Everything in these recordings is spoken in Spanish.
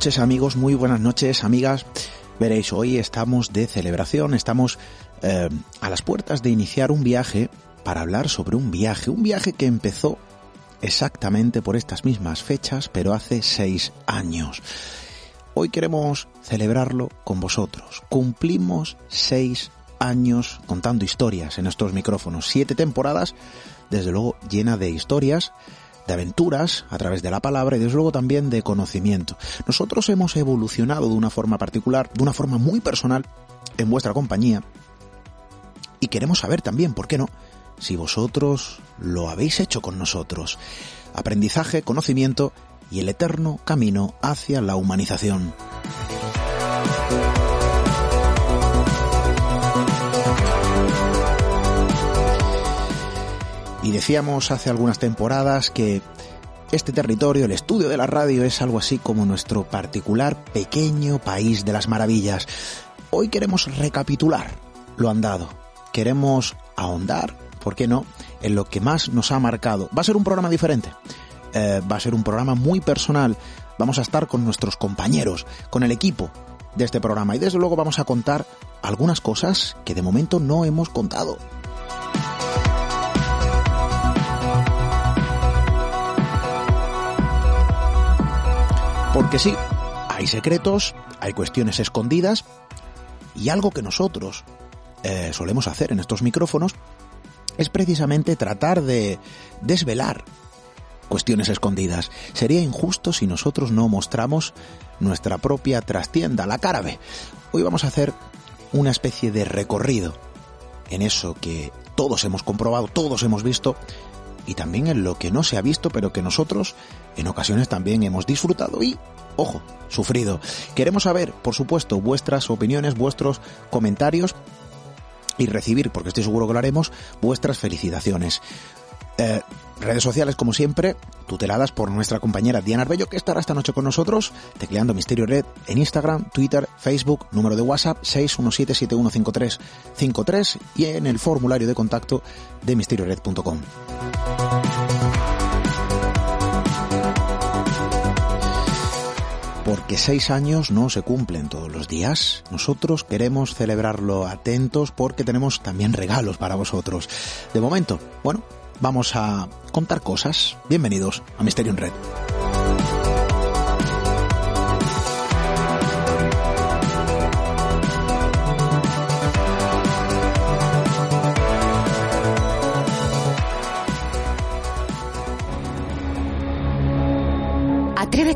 noches amigos, muy buenas noches amigas. Veréis, hoy estamos de celebración, estamos eh, a las puertas de iniciar un viaje para hablar sobre un viaje, un viaje que empezó exactamente por estas mismas fechas, pero hace seis años. Hoy queremos celebrarlo con vosotros. Cumplimos seis años contando historias en estos micrófonos. Siete temporadas, desde luego llena de historias, de aventuras a través de la palabra y desde luego también de conocimiento. Nosotros hemos evolucionado de una forma particular, de una forma muy personal, en vuestra compañía. Y queremos saber también, ¿por qué no? Si vosotros lo habéis hecho con nosotros. Aprendizaje, conocimiento y el eterno camino hacia la humanización. Y decíamos hace algunas temporadas que este territorio, el estudio de la radio, es algo así como nuestro particular pequeño país de las maravillas. Hoy queremos recapitular lo andado. Queremos ahondar, ¿por qué no?, en lo que más nos ha marcado. Va a ser un programa diferente. Eh, va a ser un programa muy personal. Vamos a estar con nuestros compañeros, con el equipo de este programa y desde luego vamos a contar algunas cosas que de momento no hemos contado. Porque sí, hay secretos, hay cuestiones escondidas y algo que nosotros eh, solemos hacer en estos micrófonos es precisamente tratar de desvelar cuestiones escondidas. Sería injusto si nosotros no mostramos nuestra propia trastienda, la cara Hoy vamos a hacer una especie de recorrido en eso que todos hemos comprobado, todos hemos visto, y también en lo que no se ha visto, pero que nosotros en ocasiones también hemos disfrutado y, ojo, sufrido. Queremos saber, por supuesto, vuestras opiniones, vuestros comentarios y recibir, porque estoy seguro que lo haremos, vuestras felicitaciones. Eh, redes sociales, como siempre, tuteladas por nuestra compañera Diana Arbello, que estará esta noche con nosotros, tecleando Misterio Red en Instagram, Twitter, Facebook, número de WhatsApp 617-715353 y en el formulario de contacto de misteriored.com. porque seis años no se cumplen todos los días. Nosotros queremos celebrarlo atentos porque tenemos también regalos para vosotros. De momento, bueno, vamos a contar cosas. Bienvenidos a Misterio Red.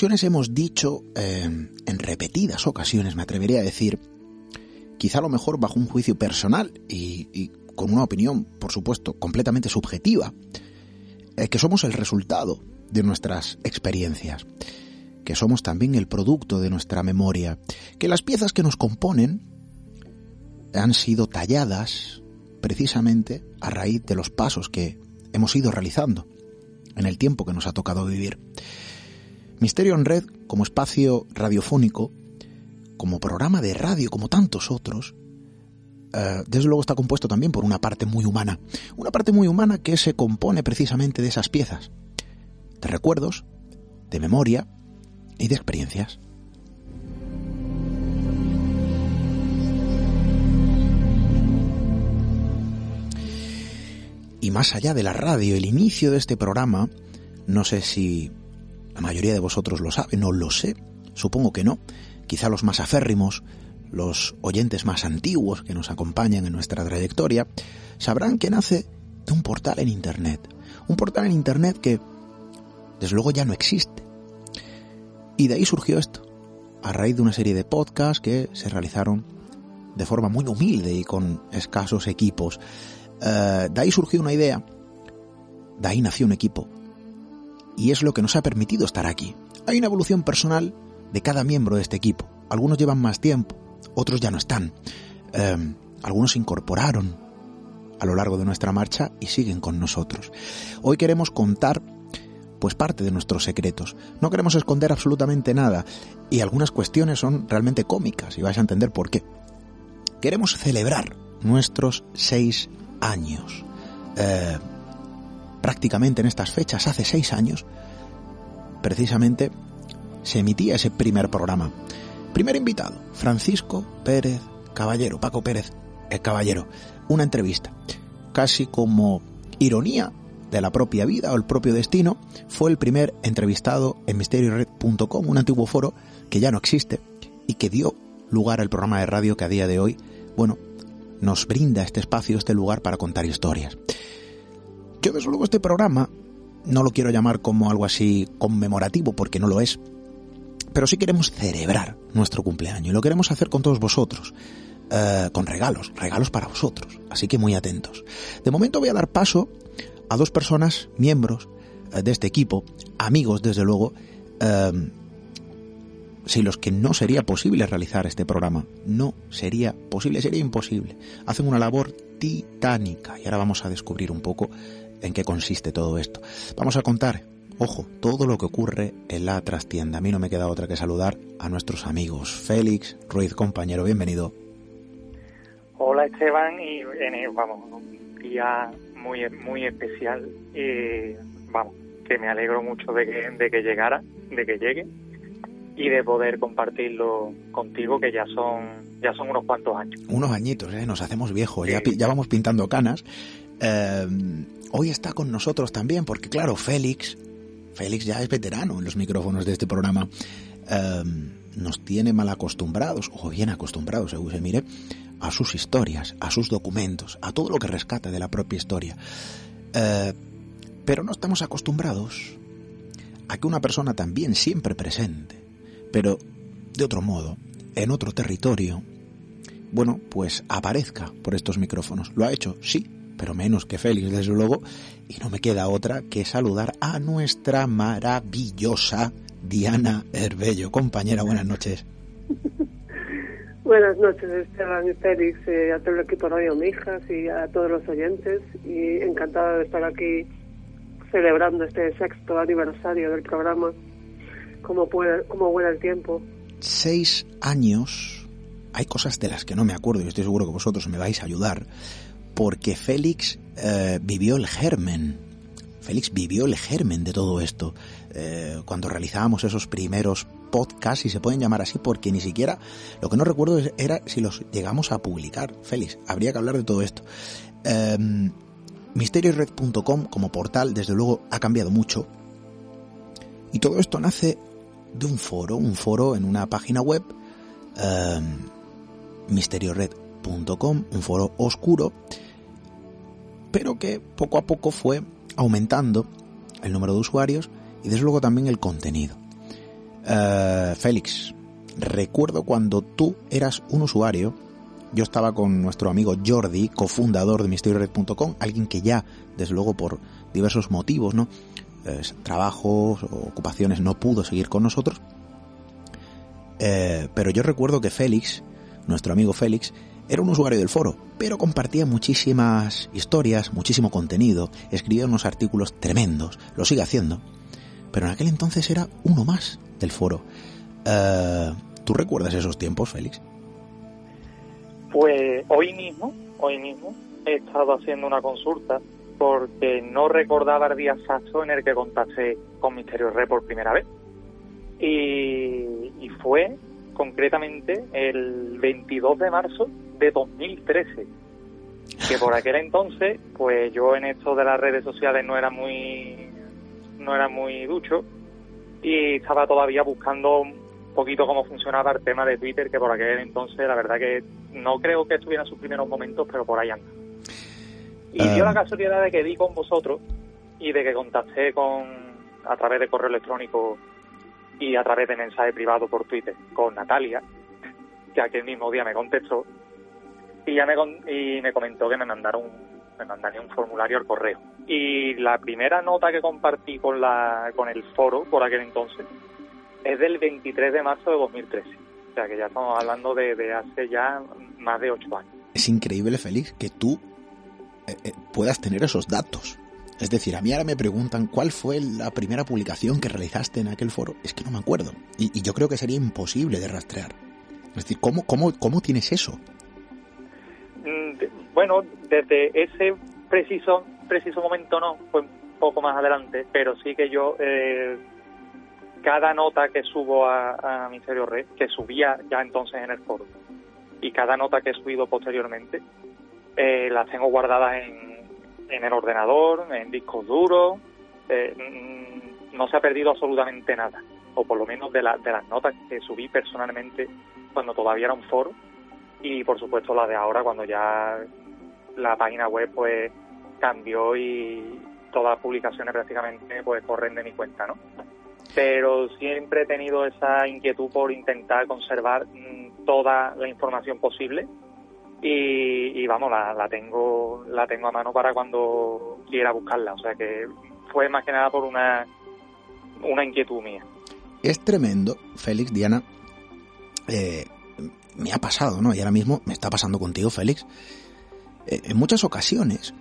ocasiones hemos dicho, eh, en repetidas ocasiones me atrevería a decir, quizá a lo mejor bajo un juicio personal y, con una opinión, por supuesto, completamente subjetiva, eh, que somos el resultado de nuestras experiencias, que somos también el producto de nuestra memoria, que las piezas que nos componen han sido talladas precisamente a raíz de los pasos que hemos ido realizando en el tiempo que nos ha tocado vivir. Misterio en Red, como espacio radiofónico, como programa de radio, como tantos otros, eh, desde luego está compuesto también por una parte muy humana. Una parte muy humana que se compone precisamente de esas piezas, de recuerdos, de memoria y de experiencias. Y más allá de la radio, el inicio de este programa, no sé si la mayoría de vosotros lo sabe, no lo sé, supongo que no. Quizá los más aférrimos, los oyentes más antiguos que nos acompañan en nuestra trayectoria, sabrán que nace de un portal en Internet. Un portal en Internet que desde luego ya no existe. Y de ahí surgió esto, a raíz de una serie de podcasts que se realizaron de forma muy humilde y con escasos equipos. Eh, de ahí surgió una idea, de ahí nació un equipo. Y es lo que nos ha permitido estar aquí. Hay una evolución personal de cada miembro de este equipo. Algunos llevan más tiempo, otros ya no están. Eh, algunos se incorporaron a lo largo de nuestra marcha y siguen con nosotros. Hoy queremos contar pues parte de nuestros secretos. No queremos esconder absolutamente nada y algunas cuestiones son realmente cómicas y vais a entender por qué. Queremos celebrar nuestros seis años. Eh, prácticamente en estas fechas, hace seis años, precisamente se emitía ese primer programa. Primer invitado, Francisco Pérez Caballero, Paco Pérez el Caballero. Una entrevista, casi como ironía de la propia vida o el propio destino, fue el primer entrevistado en misteriored.com, un antiguo foro que ya no existe y que dio lugar al programa de radio que a día de hoy, bueno, nos brinda este espacio, este lugar para contar historias. Yo desde luego este programa no lo quiero llamar como algo así conmemorativo porque no lo es, pero sí queremos celebrar nuestro cumpleaños y lo queremos hacer con todos vosotros. Eh, con regalos, regalos para vosotros. Así que muy atentos. De momento voy a dar paso a dos personas, miembros eh, de este equipo, amigos desde luego, eh, sin los que no sería posible realizar este programa. No sería posible, sería imposible. Hacen una labor titánica y ahora vamos a descubrir un poco en qué consiste todo esto. Vamos a contar, ojo, todo lo que ocurre en la trastienda. A mí no me queda otra que saludar a nuestros amigos. Félix Ruiz, compañero, bienvenido. Hola Esteban y vamos, un día muy muy especial y vamos, que me alegro mucho de que, de que llegara, de que llegue y de poder compartirlo contigo que ya son ya son unos cuantos años. Unos añitos, ¿eh? nos hacemos viejos, ya, ya vamos pintando canas. Eh, hoy está con nosotros también porque claro, Félix, Félix ya es veterano en los micrófonos de este programa. Eh, nos tiene mal acostumbrados, o bien acostumbrados, según se mire, a sus historias, a sus documentos, a todo lo que rescata de la propia historia. Eh, pero no estamos acostumbrados a que una persona también siempre presente, pero de otro modo, en otro territorio, bueno, pues aparezca por estos micrófonos. Lo ha hecho, sí, pero menos que Félix, desde luego, y no me queda otra que saludar a nuestra maravillosa Diana Herbello. Compañera, buenas noches. Buenas noches, Esteban y Félix, eh, a todo el equipo de Radio Mijas y a todos los oyentes. Y encantada de estar aquí celebrando este sexto aniversario del programa. Como, puede, como vuela el tiempo. Seis años. Hay cosas de las que no me acuerdo y estoy seguro que vosotros me vais a ayudar. Porque Félix eh, vivió el germen. Félix vivió el germen de todo esto. Eh, cuando realizábamos esos primeros podcasts, y se pueden llamar así, porque ni siquiera, lo que no recuerdo era si los llegamos a publicar. Félix, habría que hablar de todo esto. Eh, como portal, desde luego, ha cambiado mucho. Y todo esto nace de un foro, un foro en una página web, eh, un foro oscuro, pero que poco a poco fue aumentando el número de usuarios y desde luego también el contenido. Eh, Félix, recuerdo cuando tú eras un usuario, yo estaba con nuestro amigo Jordi, cofundador de MisterioRed.com, alguien que ya, desde luego por diversos motivos, ¿no? trabajos o ocupaciones no pudo seguir con nosotros. Eh, pero yo recuerdo que Félix, nuestro amigo Félix, era un usuario del foro, pero compartía muchísimas historias, muchísimo contenido, escribía unos artículos tremendos, lo sigue haciendo pero en aquel entonces era uno más del foro. Eh, ¿Tú recuerdas esos tiempos, Félix? Pues hoy mismo, hoy mismo, he estado haciendo una consulta porque no recordaba el día exacto en el que contacté con Misterio Red por primera vez. Y fue concretamente el 22 de marzo de 2013 que por aquel entonces, pues yo en esto de las redes sociales no era muy no era muy ducho y estaba todavía buscando un poquito cómo funcionaba el tema de Twitter, que por aquel entonces la verdad que no creo que estuviera en sus primeros momentos, pero por ahí anda. Y dio la ah. casualidad de que di con vosotros y de que contacté con, a través de correo electrónico y a través de mensaje privado por Twitter con Natalia, que aquel mismo día me contestó y ya me, y me comentó que me mandaron me mandaría un formulario al correo. Y la primera nota que compartí con la con el foro por aquel entonces es del 23 de marzo de 2013. O sea que ya estamos hablando de, hace ya más de ocho años. Es increíble, Félix, que tú eh, eh, puedas tener esos datos. Es decir, a mí ahora me preguntan cuál fue la primera publicación que realizaste en aquel foro. Es que no me acuerdo. Y, yo creo que sería imposible de rastrear. Es decir, ¿cómo, cómo, cómo tienes eso? Mm, bueno, desde ese preciso, preciso momento no, fue un poco más adelante, pero sí que yo, eh, cada nota que subo a, a Misterio Red, que subía ya entonces en el foro, y cada nota que he subido posteriormente, eh, las tengo guardadas en, en el ordenador, en discos duros, eh, mm, no se ha perdido absolutamente nada, o por lo menos de, de las notas que subí personalmente cuando todavía era un foro, y por supuesto la de ahora cuando ya la página web pues cambió y todas las publicaciones prácticamente pues corren de mi cuenta, ¿no? Pero siempre he tenido esa inquietud por intentar conservar mm, toda la información posible y, vamos la, la tengo la tengo a mano para cuando quiera buscarla. O sea que fue más que nada por una una inquietud mía. Es tremendo Félix Diana. Eh, me ha pasado no y ahora mismo me está pasando contigo Félix. Eh, en muchas ocasiones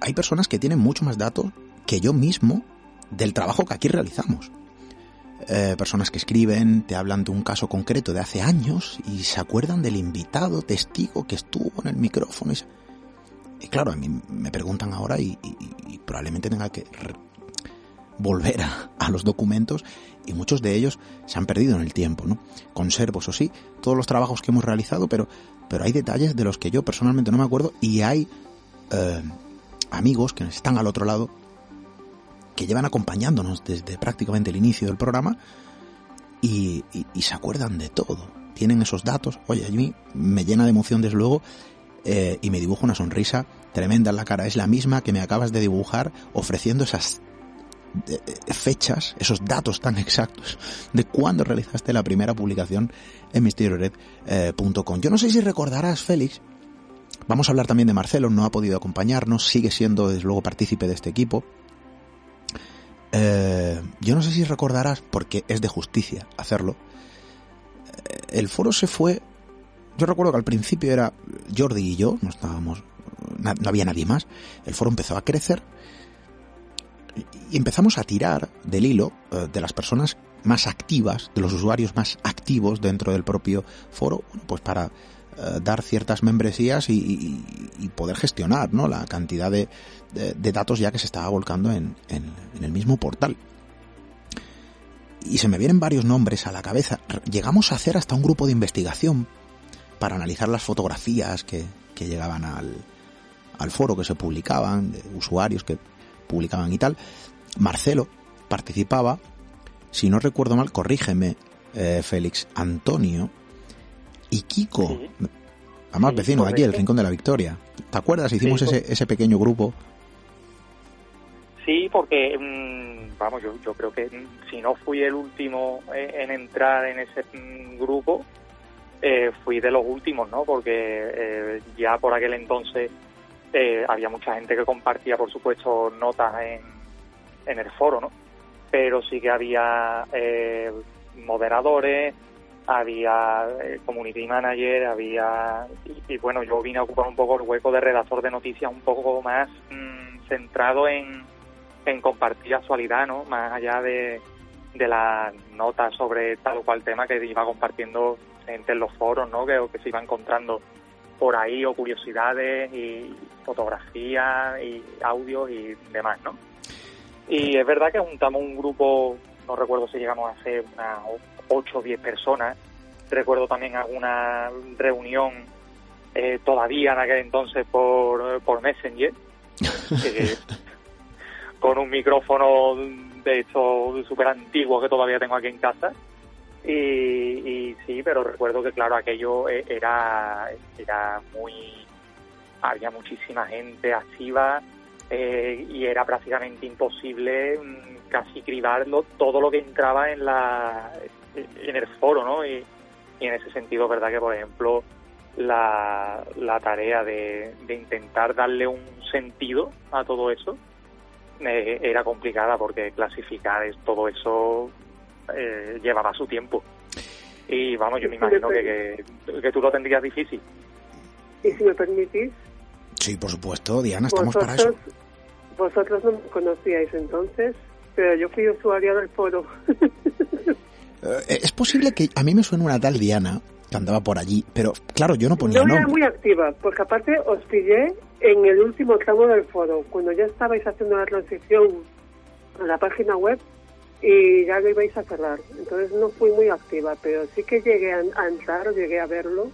hay personas que tienen mucho más datos que yo mismo del trabajo que aquí realizamos eh, personas que escriben, te hablan de un caso concreto de hace años y se acuerdan del invitado, testigo que estuvo en el micrófono. Y, claro, a mí me preguntan ahora y, probablemente tenga que volver a, los documentos y muchos de ellos se han perdido en el tiempo, ¿no? Conservo, eso sí, todos los trabajos que hemos realizado, pero, pero hay detalles de los que yo personalmente no me acuerdo y hay eh, amigos que están al otro lado que llevan acompañándonos desde prácticamente el inicio del programa y, se acuerdan de todo. Tienen esos datos. Oye, a mí me llena de emoción desde luego eh, y me dibuja una sonrisa tremenda en la cara. Es la misma que me acabas de dibujar ofreciendo esas eh, fechas, esos datos tan exactos de cuándo realizaste la primera publicación en misteriored.com. Yo no sé si recordarás, Félix, vamos a hablar también de Marcelo, no ha podido acompañarnos, sigue siendo desde luego partícipe de este equipo, eh, yo no sé si recordarás, porque es de justicia hacerlo, eh, el foro se fue, yo recuerdo que al principio era Jordi y yo, no estábamos, no había nadie más, el foro empezó a crecer y empezamos a tirar del hilo eh, de las personas más activas, de los usuarios más activos dentro del propio foro, pues para dar ciertas membresías y, poder gestionar ¿no? la cantidad de, de, datos ya que se estaba volcando en, en, el mismo portal. Y se me vienen varios nombres a la cabeza. Llegamos a hacer hasta un grupo de investigación para analizar las fotografías que, que llegaban al, al foro, que se publicaban, de usuarios que publicaban y tal. Marcelo participaba, si no recuerdo mal, corrígeme, eh, Félix, Antonio y Kiko, además vecino de aquí, el Rincón de la Victoria. ¿Te acuerdas? Hicimos ese, ese pequeño grupo Sí, porque, mm, vamos, yo, yo creo que si no fui el último eh, en entrar en ese mm, grupo, eh, fui de los últimos, ¿no? Porque eh, ya por aquel entonces había mucha gente que compartía, por supuesto, notas en, en el foro, ¿no? Pero sí que había moderadores, había community manager, había... Y, bueno, yo vine a ocupar un poco el hueco de redactor de noticias un poco más mm, centrado en en compartir actualidad, ¿no? Más allá de, de las notas sobre tal o cual tema que iba compartiendo entre los foros, ¿no? Que, que se iba encontrando por ahí, o curiosidades y fotografías y audios y demás, ¿no? Y es verdad que juntamos un grupo, no recuerdo si llegamos a ser unas 8 o 10 personas. Recuerdo también alguna reunión eh, todavía en aquel entonces por, por Messenger. con un micrófono de hecho súper antiguo que todavía tengo aquí en casa. Y, sí, pero recuerdo que claro, aquello e, era, era muy... Había muchísima gente activa, eh, y era prácticamente imposible mm, casi cribarlo todo lo que entraba en la en el foro, ¿no? Y, en ese sentido, verdad que por ejemplo la, la tarea de, de intentar darle un sentido a todo eso eh, era complicada porque clasificar todo eso eh, llevaba su tiempo. Y vamos, yo me imagino que, que, tú lo tendrías difícil. Y si me permitís. Sí, por supuesto, Diana, estamos para eso. Vosotros no me conocíais entonces, pero yo fui usuaria del foro. Eh, es posible que a mí me suene una tal Diana que andaba por allí, pero claro, yo no ponía No era muy activa, porque aparte os pillé en el último tramo del foro, cuando ya estabais haciendo la transición a la página web y ya lo ibais a cerrar. Entonces no fui muy activa, pero sí que llegué a, entrar, llegué a verlo.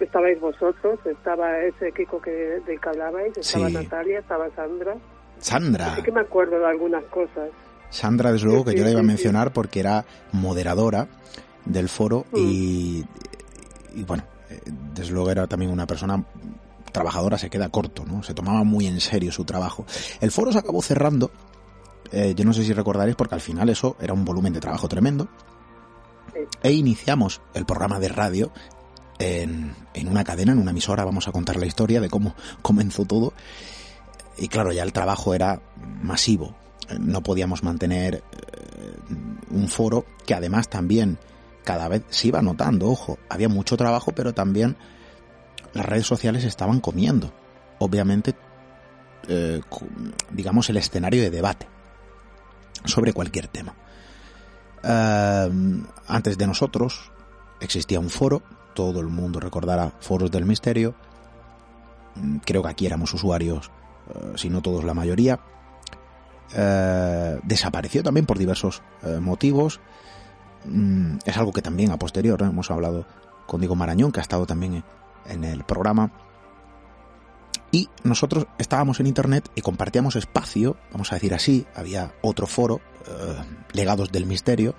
Estabais vosotros, estaba ese Kiko que, del que hablabais, estaba Natalia, estaba Sandra. Sandra. Sí que me acuerdo de algunas cosas. Sandra, desde luego, que yo la iba a mencionar porque era moderadora del foro mm. y, y, bueno, eh, desde luego era también una persona trabajadora, se queda corto, ¿no? Se tomaba muy en serio su trabajo. El foro se acabó cerrando eh, yo no sé si recordaréis porque al final eso era un volumen de trabajo tremendo. E iniciamos el programa de radio en, una cadena, en una emisora. Vamos a contar la historia de cómo comenzó todo. Y claro, ya el trabajo era masivo. No podíamos mantener eh, un foro que además también cada vez se iba notando, ojo, había mucho trabajo, pero también las redes sociales estaban comiendo. Obviamente, eh, digamos, el escenario de debate sobre cualquier tema. Em, antes de nosotros existía un foro, todo el mundo recordará foros del misterio, mm, creo que aquí éramos usuarios, eh, si no todos la mayoría, eh, desapareció también por diversos eh, motivos, mm, es algo que también a posterior hemos hablado con Diego Marañón, que ha estado también en el programa, y nosotros estábamos en Internet y compartíamos espacio, vamos a decir así, había otro foro, eh, Legados del Misterio,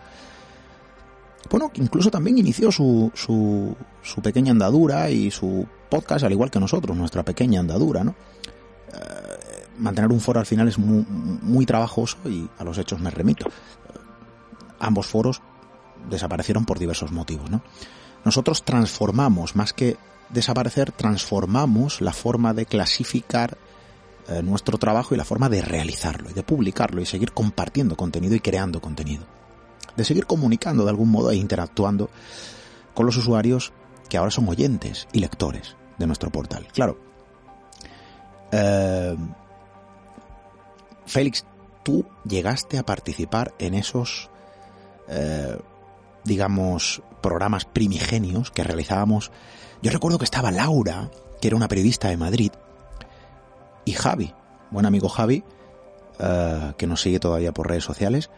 bueno, que incluso también inició su, su, su, pequeña andadura y su podcast, al igual que nosotros, nuestra pequeña andadura, ¿no? Mantener un foro al final es muy, muy trabajoso y a los hechos me remito. ambos foros desaparecieron por diversos motivos, ¿no? Nosotros transformamos, más que desaparecer, transformamos la forma de clasificar eh, nuestro trabajo y la forma de realizarlo y de publicarlo y seguir compartiendo contenido y creando contenido. De seguir comunicando de algún modo e interactuando con los usuarios que ahora son oyentes y lectores de nuestro portal. Claro. Eh, Félix, tú llegaste a participar en esos, eh, digamos, programas primigenios que realizábamos yo recuerdo que estaba Laura, que era una periodista de Madrid, y Javi, buen amigo Javi, eh, que nos sigue todavía por redes sociales,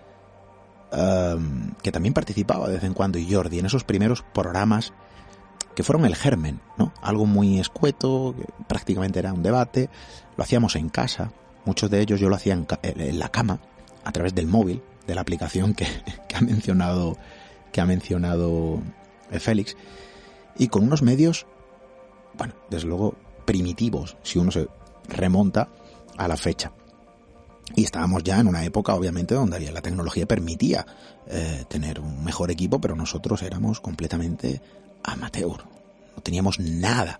eh, que también participaba de vez en cuando, y Jordi, en esos primeros programas que fueron el germen, ¿no? Algo muy escueto, que prácticamente era un debate, lo hacíamos en casa, muchos de ellos yo lo hacía en, en la cama, a través del móvil, de la aplicación que, que ha mencionado que ha mencionado eh, Félix y con unos medios, bueno, desde luego primitivos, si uno se remonta a la fecha. Y estábamos ya en una época, obviamente, donde la tecnología permitía eh, tener un mejor equipo, pero nosotros éramos completamente amateur. No teníamos nada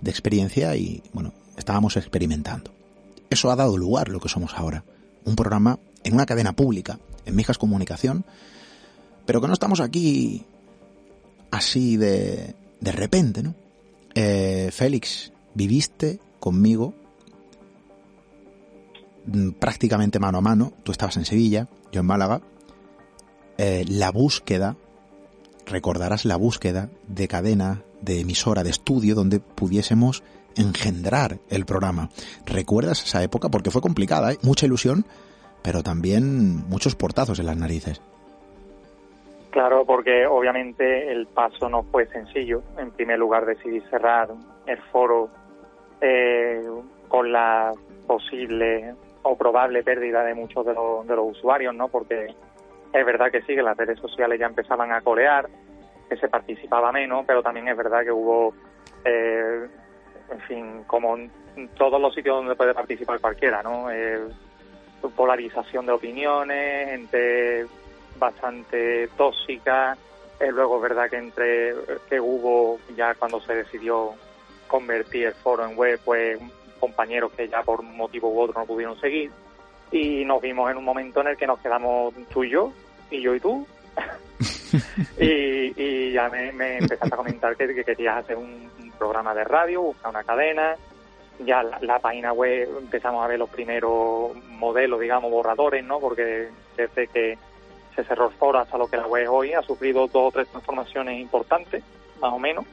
de experiencia y, bueno, estábamos experimentando. Eso ha dado lugar a lo que somos ahora. Un programa en una cadena pública, en Mijas Comunicación, pero que no estamos aquí así de, de repente, ¿no? Eh, Félix, viviste conmigo mm, prácticamente mano a mano, tú estabas en Sevilla, yo en Málaga, eh, la búsqueda, recordarás la búsqueda de cadena, de emisora, de estudio, donde pudiésemos engendrar el programa. ¿Recuerdas esa época? Porque fue complicada, ¿eh? mucha ilusión, pero también muchos portazos en las narices. Claro, porque obviamente el paso no fue sencillo. En primer lugar, decidí cerrar el foro eh, con la posible o probable pérdida de muchos de los, de los usuarios, ¿no? Porque es verdad que sí, que las redes sociales ya empezaban a colear, que se participaba menos, pero también es verdad que hubo eh, en fin, como en todos los sitios donde puede participar cualquiera, ¿no? Eh, polarización de opiniones, gente bastante tóxica. Eh, luego es verdad que entre que hubo ya cuando se decidió convertir el foro en web, pues compañeros que ya por un motivo u otro no pudieron seguir. Y nos vimos en un momento en el que nos quedamos tú y yo, y yo y tú. y, ya me, empezaste a comentar que, querías hacer un, programa de radio, buscar una cadena. Ya la, página web empezamos a ver los primeros modelos, digamos, borradores, ¿no? Porque desde que se cerró el foro hasta lo que la web hoy ha sufrido dos o tres transformaciones importantes, más o menos.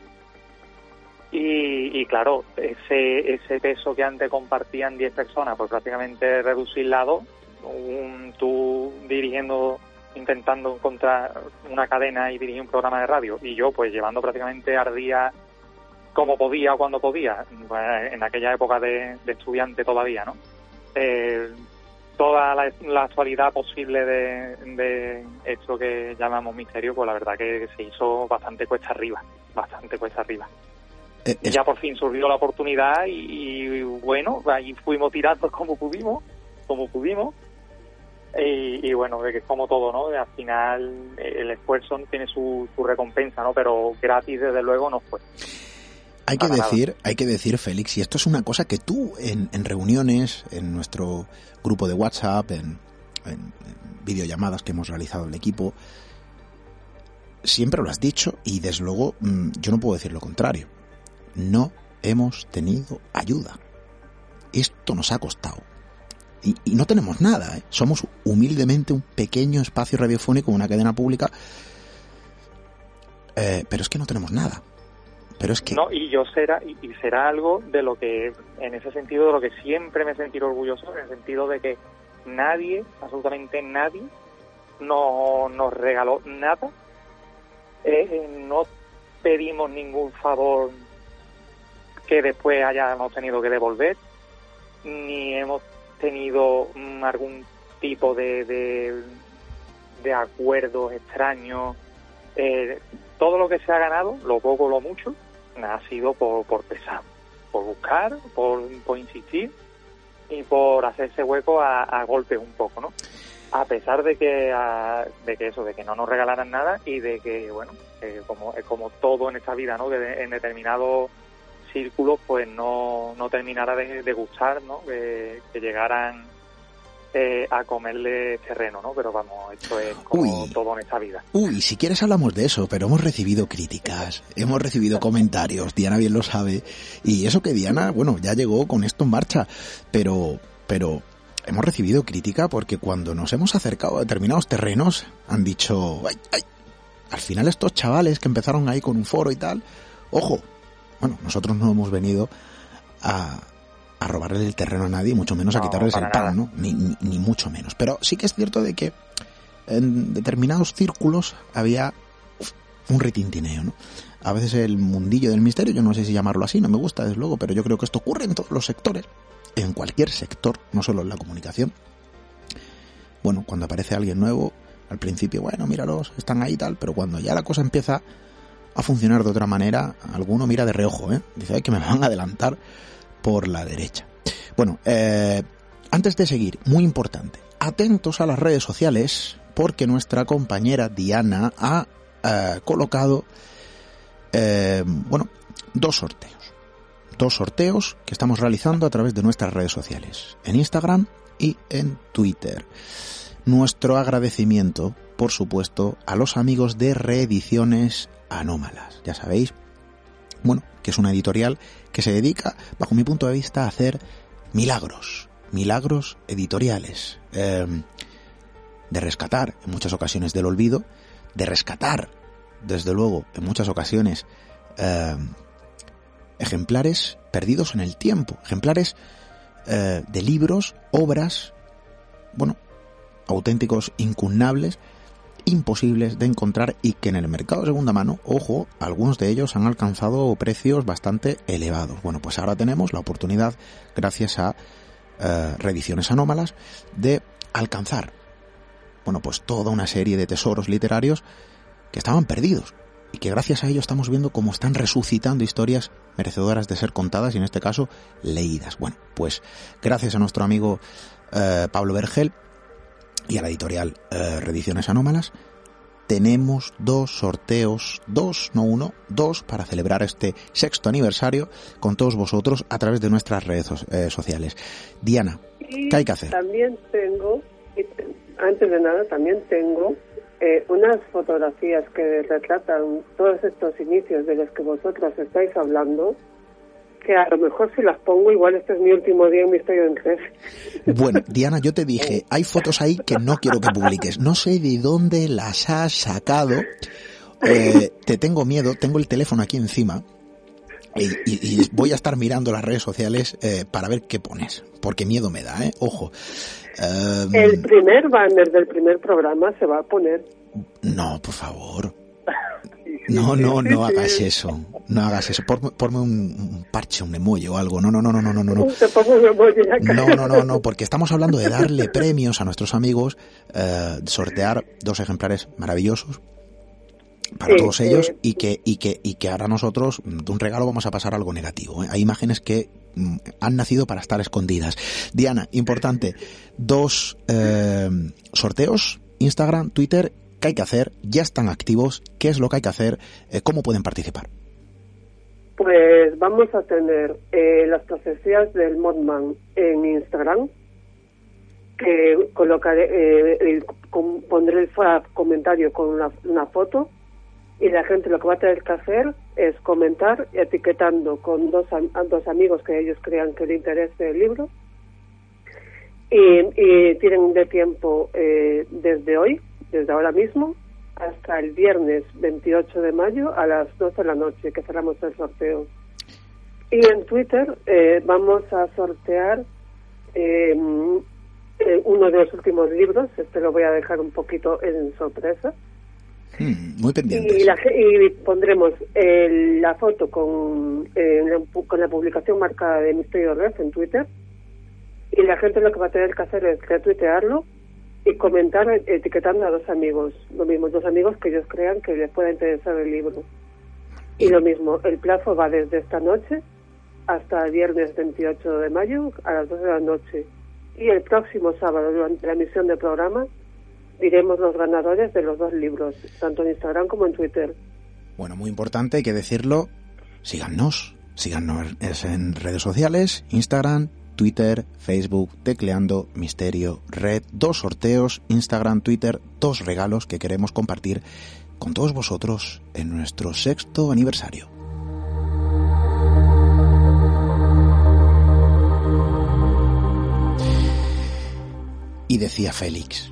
Y, claro, ese, ese peso que antes compartían 10 personas, pues prácticamente reducirlo un, tú dirigiendo, intentando encontrar una cadena y dirigir un programa de radio, y yo pues llevando prácticamente al día como podía o cuando podía, pues, en aquella época de, estudiante todavía, ¿no? Eh, toda la, actualidad posible de, de, esto que llamamos misterio, pues la verdad que se hizo bastante cuesta arriba, bastante cuesta arriba. Eh, ya por fin surgió la oportunidad y, bueno, ahí fuimos tirando como pudimos, como pudimos. Y, bueno, de que es como todo, ¿no? Al final el esfuerzo tiene su, recompensa, ¿no? Pero gratis desde luego no fue. Hay que decir, hay que decir, Félix, y esto es una cosa que tú en, reuniones, en nuestro grupo de WhatsApp, en, en, videollamadas que hemos realizado el equipo, siempre lo has dicho y desde luego mm, yo no puedo decir lo contrario no hemos tenido ayuda. Esto nos ha costado. Y, no tenemos nada, ¿eh? somos humildemente un pequeño espacio radiofónico, una cadena pública, eh, pero es que no tenemos nada. Pero es que... No, y yo será, y, será algo de lo que, en ese sentido, de lo que siempre me he sentido orgulloso, en el sentido de que nadie, absolutamente nadie, no nos regaló nada, eh, no pedimos ningún favor que después hayamos tenido que devolver, ni hemos tenido algún tipo de, de, de acuerdos extraños. Eh, todo lo que se ha ganado, lo poco o lo mucho, ha sido por, por pesar, por buscar, por, por insistir y por hacerse hueco a, a golpes un poco, ¿no? A pesar de que, de que eso, de que no nos regalaran nada y de que, bueno, como, es como todo en esta vida, ¿no? Que en determinados círculos pues no, no terminara de, gustar, ¿no? Que, llegaran eh, a comerle terreno, ¿no? Pero vamos, esto es como todo en esta vida. Uy, si quieres hablamos de eso, pero hemos recibido críticas, hemos recibido comentarios, Diana bien lo sabe, y eso que Diana, bueno, ya llegó con esto en marcha, pero, pero hemos recibido crítica porque cuando nos hemos acercado a determinados terrenos han dicho, ay, ay, al final estos chavales que empezaron ahí con un foro y tal, ojo, bueno, nosotros no hemos venido a, a robarle el terreno a nadie, mucho menos a quitarles el pan, ¿no? Ni, ni, mucho menos. Pero sí que es cierto de que en determinados círculos había un retintineo, ¿no? A veces el mundillo del misterio, yo no sé si llamarlo así, no me gusta desde luego, pero yo creo que esto ocurre en todos los sectores, en cualquier sector, no solo en la comunicación. Bueno, cuando aparece alguien nuevo, al principio, bueno, míralos, están ahí y tal, pero cuando ya la cosa empieza a funcionar de otra manera, alguno mira de reojo, ¿eh? Dice que me van a adelantar por la derecha. Bueno, eh, antes de seguir, muy importante, atentos a las redes sociales porque nuestra compañera Diana ha eh, colocado, eh, bueno, dos sorteos. Dos sorteos que estamos realizando a través de nuestras redes sociales, en Instagram y en Twitter. Nuestro agradecimiento, por supuesto, a los amigos de Reediciones anómalas. Ya sabéis, bueno, que es una editorial que se dedica, bajo mi punto de vista, a hacer milagros, milagros editoriales, em, de rescatar en muchas ocasiones del olvido, de rescatar, desde luego, en muchas ocasiones, em, ejemplares perdidos en el tiempo, ejemplares eh, de libros, obras, bueno, auténticos incunnables imposibles de encontrar y que en el mercado de segunda mano, ojo, algunos de ellos han alcanzado precios bastante elevados. Bueno, pues ahora tenemos la oportunidad, gracias a eh, reediciones anómalas, de alcanzar, bueno, pues toda una serie de tesoros literarios que estaban perdidos y que gracias a ello estamos viendo cómo están resucitando historias merecedoras de ser contadas y en este caso leídas. Bueno, pues gracias a nuestro amigo eh, Pablo Vergel y a la editorial eh, Rediciones Anómalas, tenemos dos sorteos, dos, no uno, dos para celebrar este sexto aniversario con todos vosotros a través de nuestras redes eh, sociales. Diana, ¿qué hay que hacer? También tengo, antes de nada, también tengo eh, unas fotografías que retratan todos estos inicios de los que vosotros estáis hablando que a lo mejor si las pongo, igual este es mi último día en Misterio en Tres. Bueno, Diana, yo te dije, hay fotos ahí que no quiero que publiques. No sé de dónde las has sacado. Eh, te tengo miedo, tengo el teléfono aquí encima. Y, voy a estar mirando las redes sociales eh, para ver qué pones, porque miedo me da, ¿eh? Ojo. el em, primer banner del primer programa se va a poner. No, por favor. No, no, no hagas eso. No hagas eso. Ponme un, parche, un emoji o algo. No, no, no, no, no, no. No, no, no, no, no, porque estamos hablando de darle premios a nuestros amigos, eh, sortear dos ejemplares maravillosos para todos ellos y que y que y que ahora nosotros de un regalo vamos a pasar algo negativo. ¿eh? Hay imágenes que mm, han nacido para estar escondidas. Diana, importante, dos eh, sorteos, Instagram, Twitter ¿Qué hay que hacer? ¿Ya están activos? ¿Qué es lo que hay que hacer? Eh, ¿Cómo pueden participar? Pues vamos a tener eh, las profecías del Modman en Instagram, que colocaré, eh, pondré el comentario con una, foto y la gente lo que va a tener que hacer es comentar etiquetando con dos, dos amigos que ellos crean que le interese el libro y, y tienen de tiempo desde hoy desde ahora mismo hasta el viernes 28 de mayo a las 12 de la noche que cerramos el sorteo. Y en Twitter eh, vamos a sortear em, eh, uno de los últimos libros, este lo voy a dejar un poquito en sorpresa. Hmm, muy pendiente. Y, pondremos la foto con, con la publicación marcada de Misterio Red en Twitter. Y la gente lo que va a tener que hacer es retuitearlo y comentar etiquetando a dos amigos, lo mismo, dos amigos que ellos crean que les pueda interesar el libro. Y lo mismo, el plazo va desde esta noche hasta viernes 28 de mayo a las 12 de la noche. Y el próximo sábado, durante la emisión del programa, diremos los ganadores de los dos libros, tanto en Instagram como en Twitter. Bueno, muy importante, hay que decirlo, síganos, síganos en redes sociales, Instagram, Twitter, Facebook, tecleando Misterio Red, dos sorteos, Instagram, Twitter, dos regalos que queremos compartir con todos vosotros en nuestro sexto aniversario. Y decía Félix,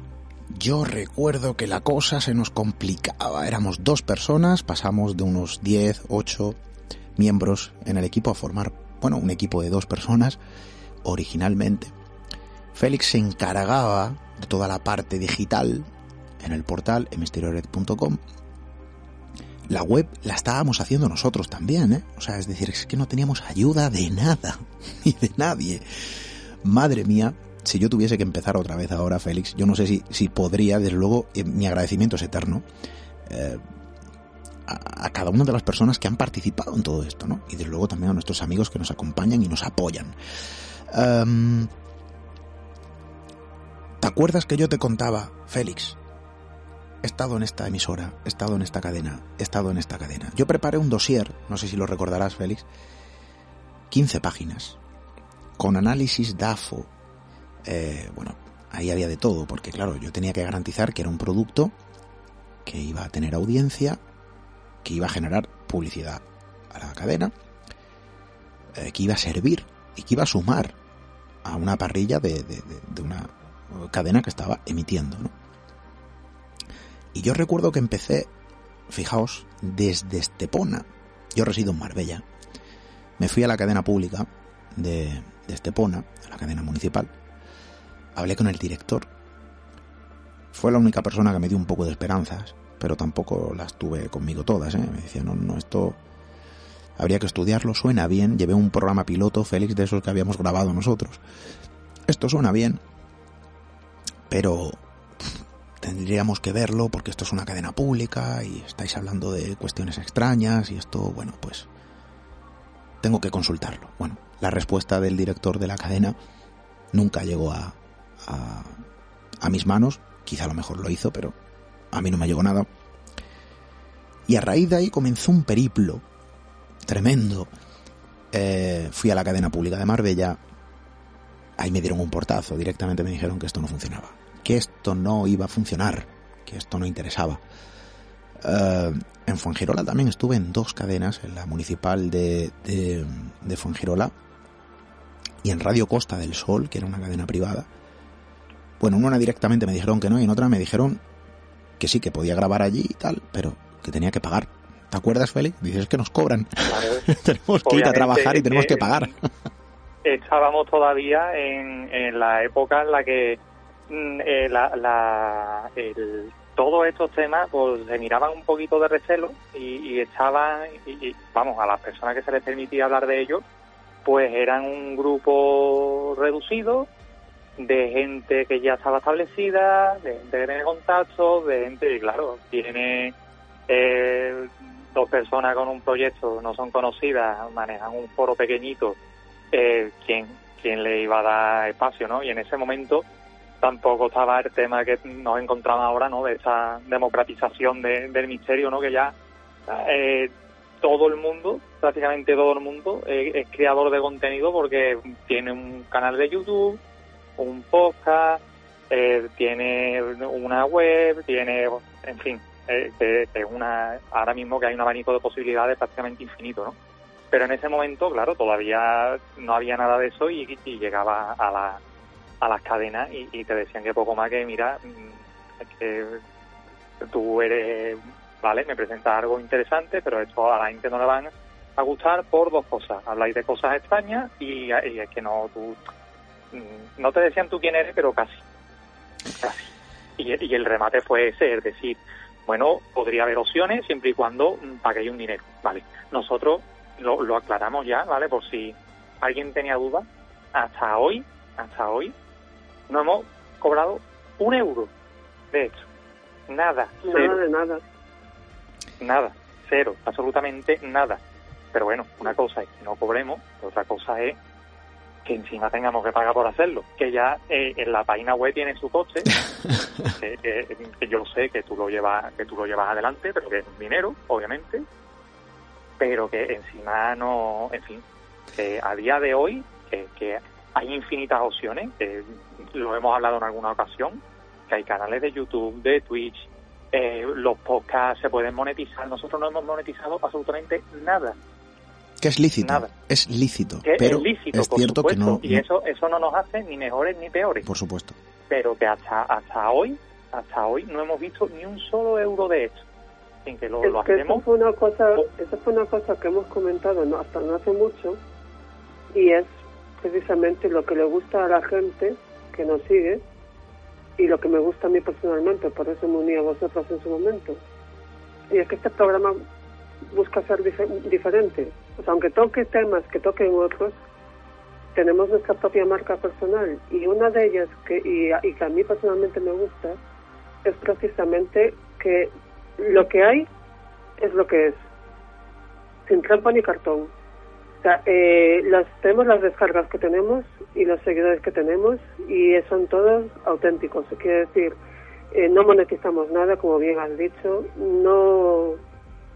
yo recuerdo que la cosa se nos complicaba, éramos dos personas, pasamos de unos 10, 8 miembros en el equipo a formar, bueno, un equipo de dos personas originalmente, Félix se encargaba de toda la parte digital en el portal misteriored.com. La web la estábamos haciendo nosotros también, ¿eh? O sea, es decir, es que no teníamos ayuda de nada, ni de nadie. Madre mía, si yo tuviese que empezar otra vez ahora, Félix, yo no sé si, si podría, desde luego, eh, mi agradecimiento es eterno. Eh, a, cada una de las personas que han participado en todo esto, ¿no? Y desde luego también a nuestros amigos que nos acompañan y nos apoyan. Em, ¿Te acuerdas que yo te contaba, Félix? He estado en esta emisora, he estado en esta cadena, he estado en esta cadena. Yo preparé un dossier, no sé si lo recordarás, Félix, 15 páginas, con análisis DAFO. Eh, bueno, ahí había de todo, porque claro, yo tenía que garantizar que era un producto que iba a tener audiencia, que iba a generar publicidad a la cadena, eh, que iba a servir y que iba a sumar a una parrilla de, una cadena que estaba emitiendo. Y yo recuerdo que empecé, fijaos, desde Estepona. Yo resido en Marbella. Me fui a la cadena pública de, de Estepona, a la cadena municipal. Hablé con el director. Fue la única persona que me dio un poco de esperanzas, pero tampoco las tuve conmigo todas. ¿eh? Me decía, no, no, esto Habría que estudiarlo, suena bien. Llevé un programa piloto, Félix, de esos que habíamos grabado nosotros. Esto suena bien, pero tendríamos que verlo porque esto es una cadena pública y estáis hablando de cuestiones extrañas y esto, bueno, pues tengo que consultarlo. Bueno, la respuesta del director de la cadena nunca llegó a, a, a mis manos, quizá a lo mejor lo hizo, pero a mí no me llegó nada. Y a raíz de ahí comenzó un periplo tremendo. Eh, fui a la cadena pública de Marbella, ahí me dieron un portazo, directamente me dijeron que esto no funcionaba, que esto no iba a funcionar, que esto no interesaba. Uh, en Fuengirola también estuve en dos cadenas, en la municipal de, de, de, y en Radio Costa del Sol, que era una cadena privada. Bueno, en una directamente me dijeron que no y en otra me dijeron que sí, que podía grabar allí y tal, pero que tenía que pagar. ¿Te acuerdas, Félix? Dices que nos cobran. Claro. tenemos que ir a trabajar y tenemos que pagar. estábamos todavía en, en, la época en la que mm, eh, la, la, el, todos estos temas pues se miraban un poquito de recelo y, y estaban, y, y, vamos, a las personas que se les permitía hablar de ellos, pues eran un grupo reducido de gente que ya estaba establecida, de gente que tiene contactos, de gente que, claro, tiene eh, dos personas con un proyecto, no son conocidas, manejan un foro pequeñito, eh, ¿quién, quién le iba a dar espacio, ¿no? Y en ese momento tampoco estaba el tema que nos encontramos ahora, ¿no? De esa democratización de, del misterio, ¿no? Que ya eh, todo el mundo, prácticamente todo el mundo, eh, es creador de contenido porque tiene un canal de YouTube, un podcast, eh, tiene una web, tiene, en fin, eh, que, que, una, ahora mismo que hay un abanico de posibilidades prácticamente infinito, ¿no? Pero en ese momento, claro, todavía no había nada de eso y, y llegaba a la a las cadenas y, te decían que poco más que, mira, es que tú eres, vale, me presentas algo interesante, pero esto a la gente no le van a gustar por dos cosas. Habláis de cosas extrañas y, es que no, tú, no te decían tú quién eres, pero casi. Casi. Y, y el remate fue ese, es decir, bueno, podría haber opciones siempre y cuando paguéis un dinero, ¿vale? Nosotros lo, lo aclaramos ya, ¿vale? Por si alguien tenía dudas, hasta hoy, hasta hoy, no hemos cobrado un euro de hecho. Nada. Nada cero. de nada. Nada. Cero. Absolutamente nada. Pero bueno, una cosa es que no cobremos, otra cosa es que encima tengamos que pagar por hacerlo. Que ya eh, en la página web tiene su coste, que, que, que, yo sé que tú lo llevas, que tú lo llevas adelante, pero que es dinero, obviamente, pero que encima no, en fin, que a día de hoy, que, que hay infinitas opciones, que lo hemos hablado en alguna ocasión, que hay canales de YouTube, de Twitch, eh, los podcasts se pueden monetizar. Nosotros no hemos monetizado absolutamente nada. Que es lícito, nada. es lícito, que pero es, lícito, es cierto supuesto, que no, y eso eso no nos hace ni mejores ni peores. Por supuesto. Pero que hasta hasta hoy, hasta hoy no hemos visto ni un solo euro de esto. Sin que lo, es lo que hacemos. Eso fue una cosa, eso fue una cosa que hemos comentado no, hasta no hace mucho y es precisamente lo que le gusta a la gente que nos sigue y lo que me gusta a mí personalmente, por eso me uní a vosotros en su momento. Y es que este programa busca ser dif diferente. Sea, aunque toque temas que toquen otros, tenemos nuestra propia marca personal y una de ellas que y, y que a mí personalmente me gusta es precisamente que lo que hay es lo que es, sin trampa ni cartón. O sea, eh, las, tenemos las descargas que tenemos y los seguidores que tenemos y son todos auténticos. Quiere decir, eh, no monetizamos nada, como bien has dicho, no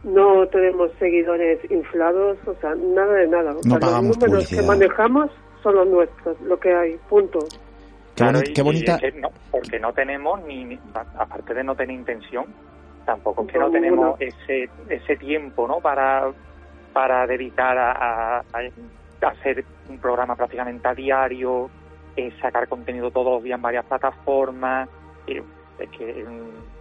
no tenemos seguidores inflados, o sea, nada de nada. O no sea, pagamos los números publicidad. que manejamos son los nuestros, lo que hay, punto. Qué, Claro, qué bonita. es que no, porque no tenemos ni, ni- aparte de no tener intención, tampoco es que No, no tenemos ese ese tiempo, ¿no? Para para dedicar a, a- a hacer un programa prácticamente a diario, eh, sacar contenido todos los días en varias plataformas, eh, es que mm,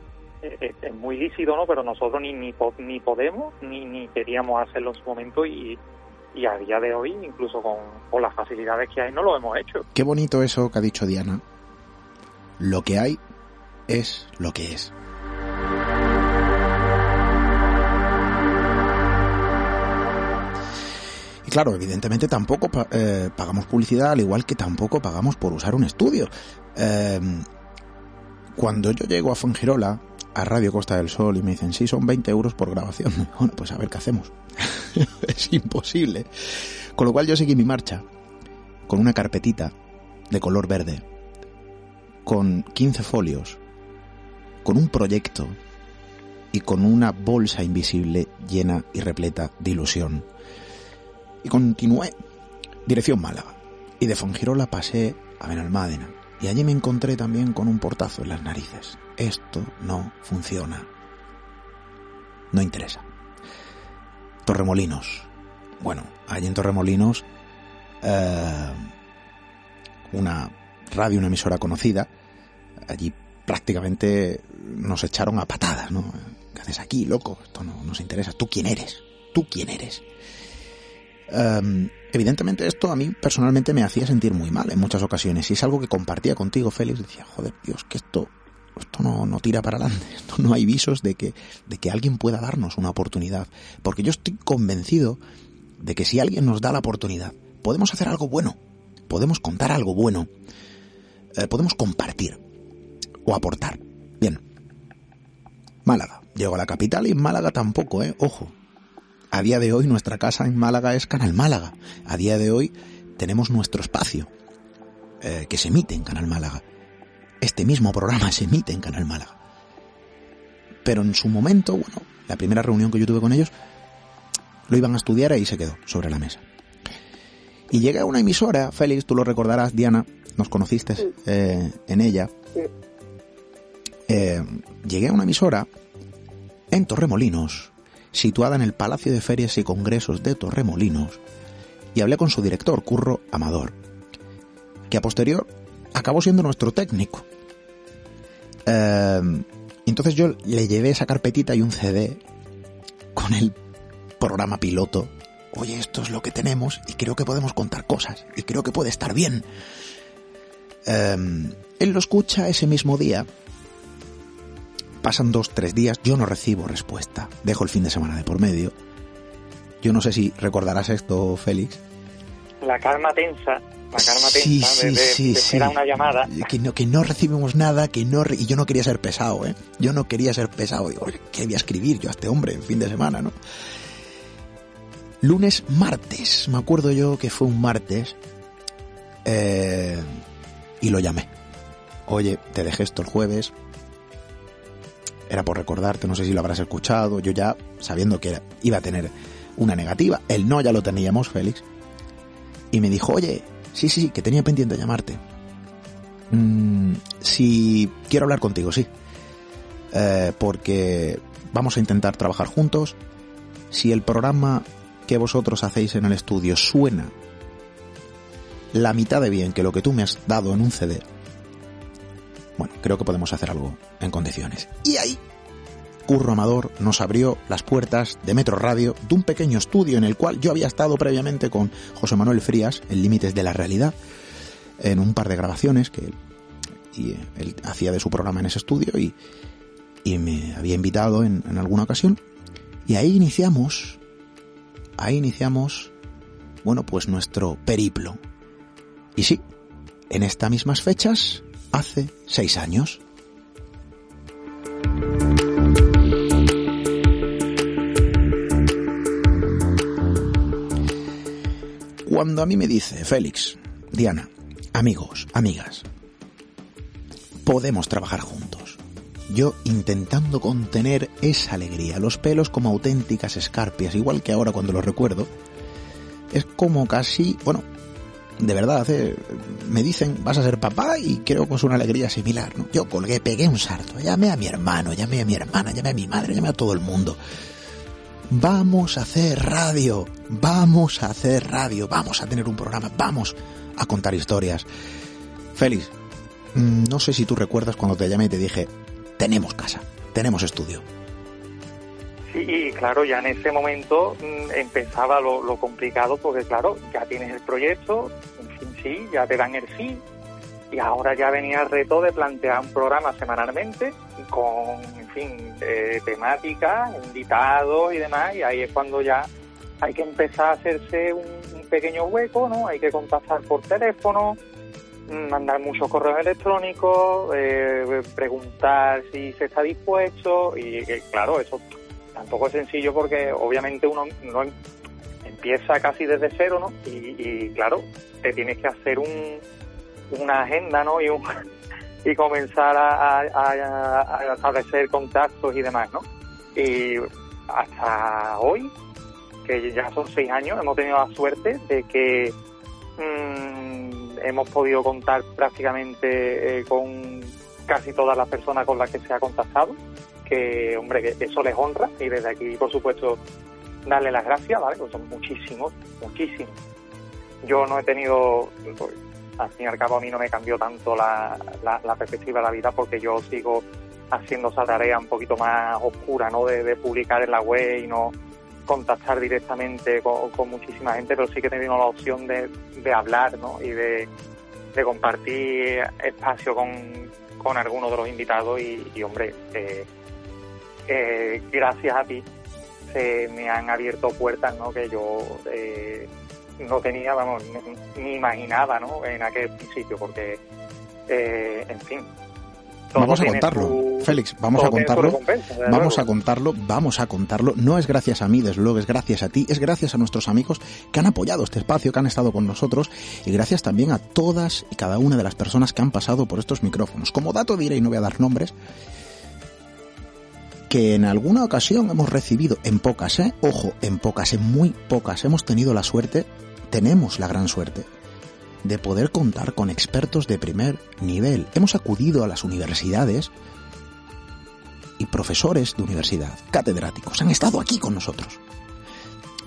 es, muy lícito, ¿no? Pero nosotros ni ni, ni podemos ni ni queríamos hacerlo en su momento y y a día de hoy, incluso con, con las facilidades que hay, no lo hemos hecho. Qué bonito eso que ha dicho Diana. Lo que hay es lo que es. Y claro, evidentemente tampoco eh, pagamos publicidad, al igual que tampoco pagamos por usar un estudio. Eh, cuando yo llego a Fongirola, a Radio Costa del Sol, y me dicen, sí, son 20 euros por grabación. Bueno, pues a ver qué hacemos. es imposible. Con lo cual yo seguí mi marcha con una carpetita de color verde, con 15 folios, con un proyecto y con una bolsa invisible llena y repleta de ilusión. Y continué, dirección Málaga. Y de Fongirola pasé a Benalmádena. Y allí me encontré también con un portazo en las narices. Esto no funciona. No interesa. Torremolinos. Bueno, allí en Torremolinos, eh, una radio, una emisora conocida, allí prácticamente nos echaron a patadas, ¿no? ¿Qué haces aquí, loco? Esto no nos interesa. ¿Tú quién eres? ¿Tú quién eres? Em, evidentemente esto a mí personalmente me hacía sentir muy mal en muchas ocasiones y es algo que compartía contigo, Félix. Decía, joder, Dios, que esto, esto no, no tira para adelante. No hay visos de que, de que alguien pueda darnos una oportunidad. Porque yo estoy convencido de que si alguien nos da la oportunidad, podemos hacer algo bueno, podemos contar algo bueno, eh, podemos compartir o aportar. Bien. Málaga. Llego a la capital y en Málaga tampoco, ¿eh? Ojo. A día de hoy nuestra casa en Málaga es Canal Málaga. A día de hoy tenemos nuestro espacio eh, que se emite en Canal Málaga. Este mismo programa se emite en Canal Málaga. Pero en su momento, bueno, la primera reunión que yo tuve con ellos, lo iban a estudiar y ahí se quedó sobre la mesa. Y llegué a una emisora, Félix, tú lo recordarás, Diana, nos conociste eh, en ella. Eh, llegué a una emisora en Torremolinos, situada en el Palacio de Ferias y Congresos de Torremolinos, y hablé con su director, Curro Amador, que a posterior acabó siendo nuestro técnico. Eh, entonces yo le llevé esa carpetita y un CD con el programa piloto. Oye, esto es lo que tenemos y creo que podemos contar cosas y creo que puede estar bien. él lo escucha ese mismo día Pasan dos, tres días, yo no recibo respuesta. Dejo el fin de semana de por medio. Yo no sé si recordarás esto, Félix. La calma tensa, la calma tensa de, sí, una llamada. Que no, que no recibimos nada, que no... Y yo no quería ser pesado, ¿eh? Yo no quería ser pesado. Digo, ¿qué voy a escribir yo a este hombre en fin de semana, no? Lunes, martes. Me acuerdo yo que fue un martes. Eh, y lo llamé. Oye, te dejé esto el jueves, era por recordarte, no sé si lo habrás escuchado, yo ya sabiendo que iba a tener una negativa, el no ya lo teníamos, Félix, y me dijo, oye, sí, sí, sí, que tenía pendiente llamarte. Mm, si quiero hablar contigo, sí. Eh, porque vamos a intentar trabajar juntos. Si el programa que vosotros hacéis en el estudio suena la mitad de bien que lo que tú me has dado en un CD, bueno, creo que podemos hacer algo en condiciones. Y ahí, Curro Amador nos abrió las puertas de Metro Radio, de un pequeño estudio en el cual yo había estado previamente con José Manuel Frías, en Límites de la Realidad, en un par de grabaciones que él, hacía de su programa en ese estudio y, me había invitado en, en alguna ocasión. Y ahí iniciamos, ahí iniciamos, bueno, pues nuestro periplo. Y sí, en estas mismas fechas hace seis años. Cuando a mí me dice, Félix, Diana, amigos, amigas, podemos trabajar juntos. Yo intentando contener esa alegría, los pelos como auténticas escarpias, igual que ahora cuando lo recuerdo, es como casi, bueno, de verdad, me dicen, vas a ser papá y creo que es una alegría similar. ¿no? Yo colgué, pegué un sarto, llamé a mi hermano, llamé a mi hermana, llamé a mi madre, llamé a todo el mundo. Vamos a hacer radio, vamos a hacer radio, vamos a tener un programa, vamos a contar historias. Félix, mm, no sé si tú recuerdas cuando te llamé y te dije, tenemos casa, tenemos estudio. Sí, claro, ya en ese momento mm, empezaba lo, complicado porque, claro, ya tienes el proyecto, en fin, sí, ya te dan el sí, y ahora ya venía el reto de plantear un programa semanalmente con, en fin, temáticas, invitados y demás, y ahí es cuando ya hay que empezar a hacerse un, pequeño hueco, ¿no? Hay que contactar por teléfono, mandar muchos correos electrónicos, eh, preguntar si se está dispuesto y eh, claro, eso tampoco es sencillo porque obviamente uno no em, empieza casi desde cero, ¿no? Y, claro, te tienes que hacer un, una agenda, ¿no? Y, un, y comenzar a, a, establecer contactos y demás, ¿no? Y hasta hoy, que ya son seis años, hemos tenido la suerte de que mm, hemos podido contar prácticamente eh, con casi todas las personas con las que se ha contactado, que hombre, que eso les honra y desde aquí, por supuesto, darle las gracias, ¿vale? Pues son muchísimos, muchísimos. Yo no he tenido, pues, al fin y al cabo a mí no me cambió tanto la, la, perspectiva de la vida porque yo sigo haciendo esa tarea un poquito más oscura, ¿no? De, publicar en la web y no contactar directamente con, muchísima gente, pero sí que he tenido la opción de, de hablar, ¿no? Y de, compartir espacio con, con algunos de los invitados y, hombre, eh, eh, gracias a ti se me han abierto puertas, ¿no? Que yo eh, no tenía, vamos, ni, imaginaba, ¿no? En aquel principio, porque, eh, en fin. Vamos a contarlo, Félix, vamos a contarlo. Vamos a contarlo, vamos a contarlo. No es gracias a mí, desde luego, es gracias a ti, es gracias a nuestros amigos que han apoyado este espacio, que han estado con nosotros y gracias también a todas y cada una de las personas que han pasado por estos micrófonos. Como dato diré, y no voy a dar nombres, que en alguna ocasión hemos recibido, en pocas, ¿eh? ojo, en pocas, en muy pocas, hemos tenido la suerte tenemos la gran suerte de poder contar con expertos de primer nivel. Hemos acudido a las universidades y profesores de universidad, catedráticos, han estado aquí con nosotros.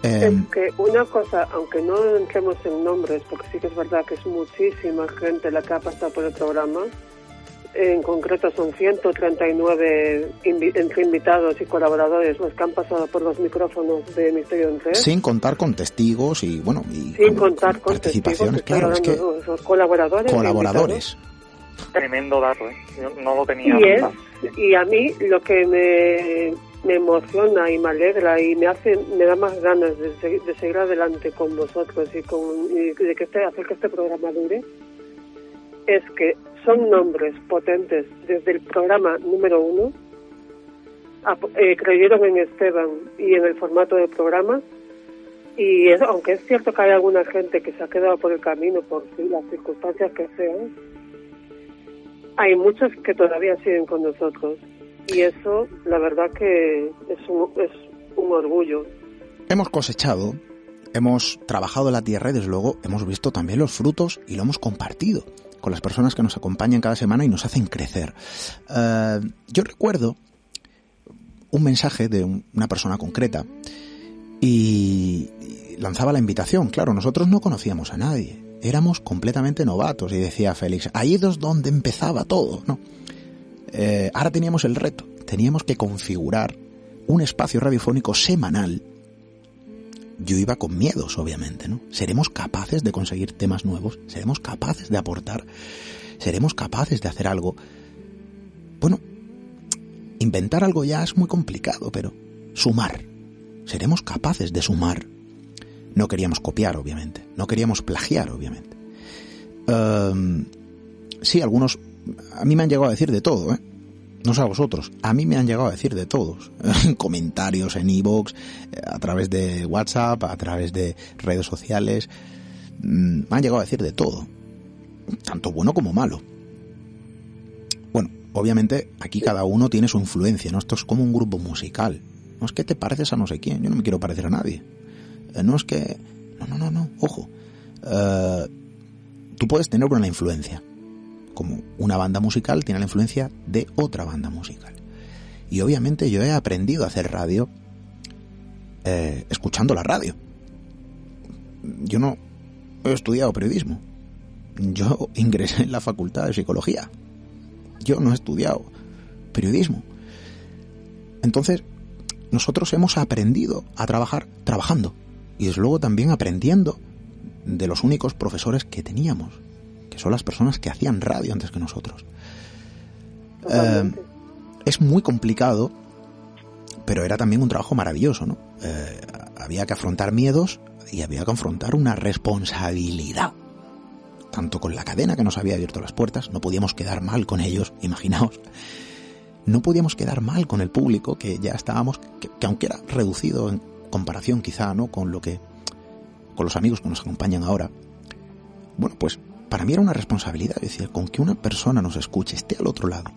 es em, que una cosa, aunque no entremos en nombres, porque sí que es verdad que es muchísima gente la que ha pasado por el programa, en concreto son 139 entre invitados y colaboradores los que han pasado por los micrófonos de Misterio en Sin contar con testigos y, bueno, y Sin contar con participaciones, claro, es que colaboradores. Colaboradores. Tremendo dato, ¿eh? no lo tenía. Y, y a mí lo que me, me emociona y me alegra y me hace me da más ganas de, seguir, adelante con vosotros y, con, de que este, hacer que este programa dure es que son nombres potentes desde el programa número uno, eh, creyeron en Esteban y en el formato del programa, y aunque es cierto que hay alguna gente que se ha quedado por el camino por las circunstancias que sean, hay muchos que todavía siguen con nosotros. Y eso, la verdad que es un, es un orgullo. Hemos cosechado, hemos trabajado la tierra y desde luego hemos visto también los frutos y lo hemos compartido con las personas que nos acompañan cada semana y nos hacen crecer. Eh, yo recuerdo un mensaje de una persona concreta y lanzaba la invitación. Claro, nosotros no conocíamos a nadie, éramos completamente novatos y decía Félix, ahí es donde empezaba todo, ¿no? Eh, ahora teníamos el reto, teníamos que configurar un espacio radiofónico semanal yo iba con miedos, obviamente, ¿no? ¿Seremos capaces de conseguir temas nuevos? ¿Seremos capaces de aportar? ¿Seremos capaces de hacer algo? Bueno, inventar algo ya es muy complicado, pero sumar. ¿Seremos capaces de sumar? No queríamos copiar, obviamente. No queríamos plagiar, obviamente. Em, sí, algunos... A mí me han llegado a decir de todo, ¿eh? No sé a vosotros, a mí me han llegado a decir de todos, en comentarios, en e a través de WhatsApp, a través de redes sociales, mm, me han llegado a decir de todo, tanto bueno como malo. Bueno, obviamente aquí cada uno tiene su influencia, ¿no? Esto es como un grupo musical. No es que te pareces a no sé quién, yo no me quiero parecer a nadie. Eh, no es que... No, no, no, no, ojo. Eh, tú puedes tener una influencia, como una banda musical tiene la influencia de otra banda musical. Y obviamente yo he aprendido a hacer radio eh, escuchando la radio. Yo no he estudiado periodismo. Yo ingresé en la facultad de psicología. Yo no he estudiado periodismo. Entonces, nosotros hemos aprendido a trabajar trabajando. Y desde luego también aprendiendo de los únicos profesores que teníamos son las personas que hacían radio antes que nosotros. Eh, es muy complicado, pero era también un trabajo maravilloso, ¿no? Eh, había que afrontar miedos y había que afrontar una responsabilidad tanto con la cadena que nos había abierto las puertas, no podíamos quedar mal con ellos, imaginaos. No podíamos quedar mal con el público que ya estábamos, que, aunque era reducido en comparación quizá, ¿no? Con lo que, con los amigos que nos acompañan ahora. Bueno, pues para mí era una responsabilidad, es decir, con que una persona nos escuche, esté al otro lado.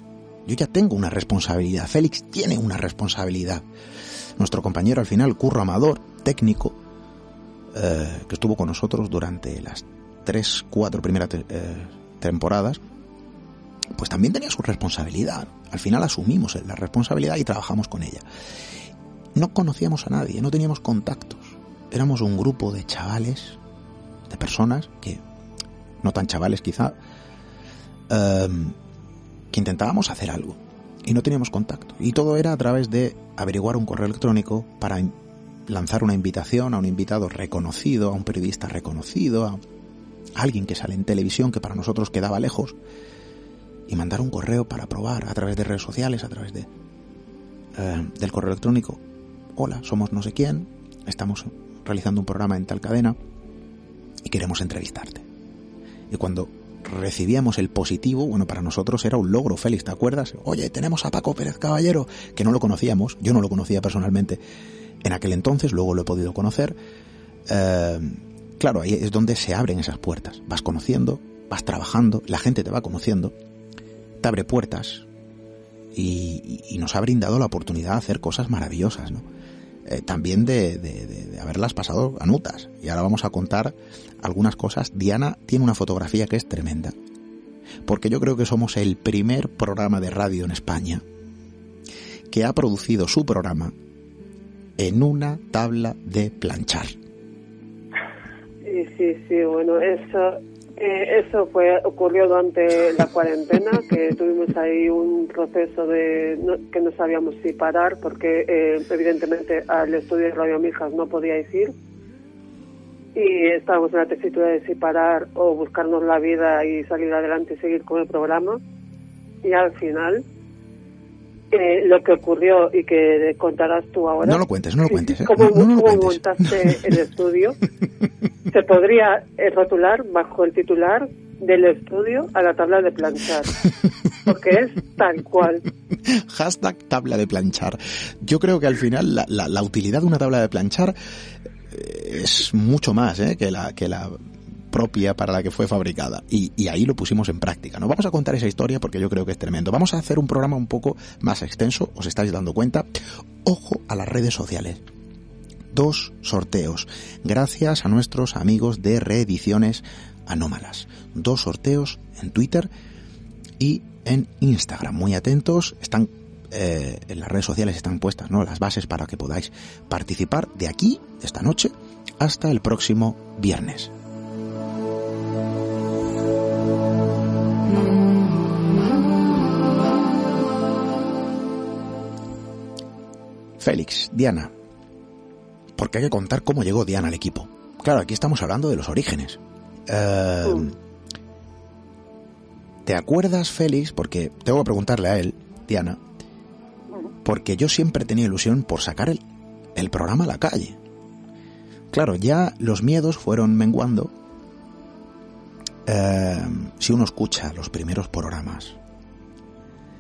Yo ya tengo una responsabilidad, Félix tiene una responsabilidad. Nuestro compañero al final, Curro Amador, técnico, eh, que estuvo con nosotros durante las tres, cuatro primeras eh, temporadas, pues también tenía su responsabilidad. Al final asumimos la responsabilidad y trabajamos con ella. No conocíamos a nadie, no teníamos contactos. Éramos un grupo de chavales, de personas que, no tan chavales quizá, em, que intentábamos hacer algo y no teníamos contacto. Y todo era a través de averiguar un correo electrónico para lanzar una invitación a un invitado reconocido, a un periodista reconocido, a alguien que sale en televisión que para nosotros quedaba lejos, y mandar un correo para probar a través de redes sociales, a través de eh, del correo electrónico. Hola, somos no sé quién, estamos realizando un programa en tal cadena y queremos entrevistarte. Y cuando recibíamos el positivo, bueno, para nosotros era un logro, Félix, ¿te acuerdas? Oye, tenemos a Paco Pérez Caballero, que no lo conocíamos, yo no lo conocía personalmente en aquel entonces, luego lo he podido conocer. Eh, claro, ahí es donde se abren esas puertas. Vas conociendo, vas trabajando, la gente te va conociendo, te abre puertas y, nos ha brindado la oportunidad de hacer cosas maravillosas, ¿no? Eh, también de, de, haberlas pasado a nutas. Y ahora vamos a contar algunas cosas. Diana tiene una fotografía que es tremenda. Porque yo creo que somos el primer programa de radio en España que ha producido su programa en una tabla de planchar. Sí, sí, sí, bueno, eso, eh, eso fue ocurrió durante la cuarentena, que tuvimos ahí un proceso de que no sabíamos si parar, porque eh, evidentemente al estudio de Radio Mijas no podíais ir, y estábamos en la tesitura de si parar o buscarnos la vida y salir adelante y seguir con el programa, y al final lo que ocurrió y que contarás tú ahora. No lo cuentes, no lo cuentes. ¿eh? ¿Cómo, montaste el estudio? Se podría eh, rotular bajo el titular del estudio a la tabla de planchar. Porque es tal cual. Hashtag tabla de planchar. Yo creo que al final la, la, utilidad de una tabla de planchar eh, es mucho más que la que la propia para la que fue fabricada. Y, ahí lo pusimos en práctica. No vamos a contar esa historia porque yo creo que es tremendo. Vamos a hacer un programa un poco más extenso, os estáis dando cuenta. Ojo a las redes sociales. Dos sorteos, gracias a nuestros amigos de reediciones anómalas. Dos sorteos en Twitter y en Instagram. Muy atentos, están eh, en las redes sociales están puestas ¿no? las bases para que podáis participar de aquí, esta noche, hasta el próximo viernes. Félix, Diana. Porque hay que contar cómo llegó Diana al equipo. Claro, aquí estamos hablando de los orígenes. Em, ¿Te acuerdas, Félix? Porque tengo que preguntarle a él, Diana, porque yo siempre tenía ilusión por sacar el, programa a la calle. Claro, ya los miedos fueron menguando. Em, si uno escucha los primeros programas,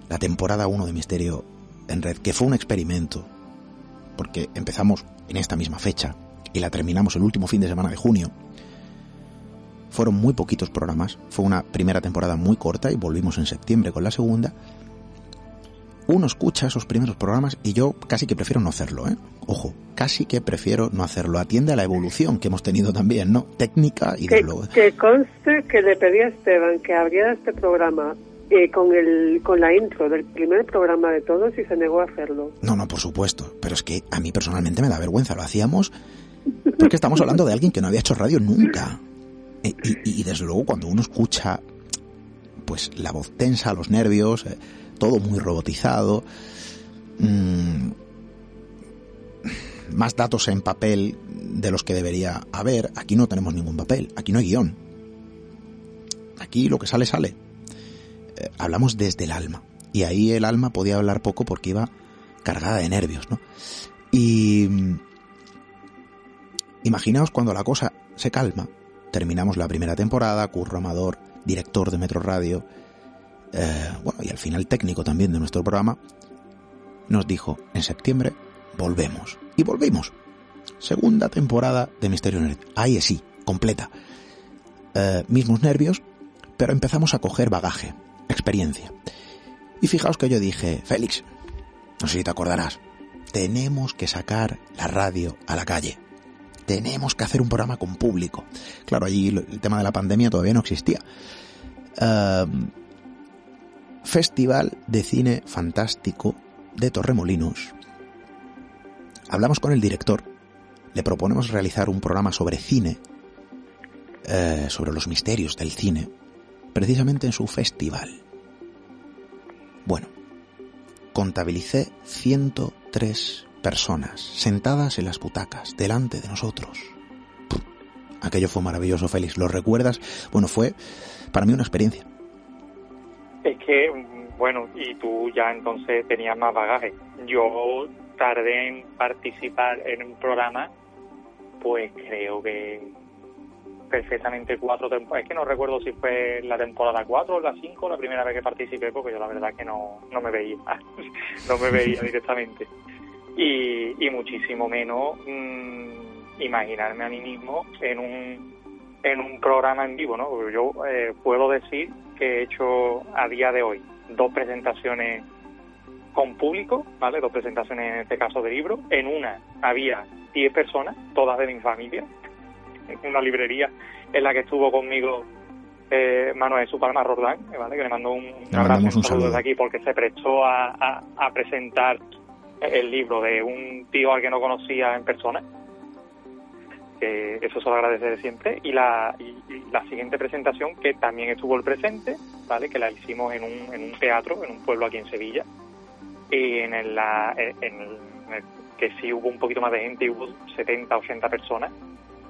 la temporada 1 de Misterio en Red, que fue un experimento, porque empezamos en esta misma fecha y la terminamos el último fin de semana de junio. Fueron muy poquitos programas, fue una primera temporada muy corta y volvimos en septiembre con la segunda. Uno escucha esos primeros programas y yo casi que prefiero no hacerlo, ¿eh? Ojo, casi que prefiero no hacerlo. Atiende a la evolución que hemos tenido también, ¿no? Técnica y de luego. Que conste que le pedí a Esteban que abriera este programa eh, con, el, con la intro del primer programa de todos y se negó a hacerlo. No, no, por supuesto. Pero es que a mí personalmente me da vergüenza. Lo hacíamos porque estamos hablando de alguien que no había hecho radio nunca. E, y, desde luego cuando uno escucha pues la voz tensa, los nervios, eh, todo muy robotizado, mm, más datos en papel de los que debería haber. Aquí no tenemos ningún papel, aquí no hay guion. Aquí lo que sale sale. Eh, hablamos desde el alma. Y ahí el alma podía hablar poco porque iba cargada de nervios, ¿no? Y mm, imaginaos cuando la cosa se calma terminamos la primera temporada, Curro Amador, director de Metro Radio, eh, bueno, y al final técnico también de nuestro programa, nos dijo, en septiembre volvemos. Y volvimos. Segunda temporada de Misterio Nerd. Ahí sí, completa. Eh, mismos nervios, pero empezamos a coger bagaje, experiencia. Y fijaos que yo dije, Félix, no sé si te acordarás, tenemos que sacar la radio a la calle. Tenemos que hacer un programa con público. Claro, allí el tema de la pandemia todavía no existía. Eh, Festival de Cine Fantástico de Torremolinos. Hablamos con el director, le proponemos realizar un programa sobre cine, eh, sobre los misterios del cine, precisamente en su festival. Bueno, contabilicé 103 personas sentadas en las butacas, delante de nosotros. aquello fue maravilloso, Félix. ¿Lo recuerdas? Bueno, fue para mí una experiencia. Es que, bueno, y tú ya entonces tenías más bagaje. Yo tardé en participar en un programa, pues creo que perfectamente cuatro temporadas. Es que no recuerdo si fue la temporada 4 o la 5 la primera vez que participé, porque yo la verdad que no, no me veía, no me veía directamente. Y, y muchísimo menos mmm, imaginarme a mí mismo en un, en un programa en vivo, ¿no? Yo eh, puedo decir que he hecho a día de hoy dos presentaciones con público, ¿vale? Dos presentaciones en este caso de libro. En una había 10 personas, todas de mi familia, una librería en la que estuvo conmigo eh, Manuel Supalma Rordán, ¿vale? que le mando un, abrazo un saludo desde aquí porque se prestó a, a, a, presentar el libro de un tío al que no conocía en persona. Que eso se lo agradece siempre. Y la, y, la siguiente presentación, que también estuvo el presente, ¿vale? que la hicimos en un, en un teatro, en un pueblo aquí en Sevilla. Y en el, la, en el, en el que sí hubo un poquito más de gente, hubo 70, 80 personas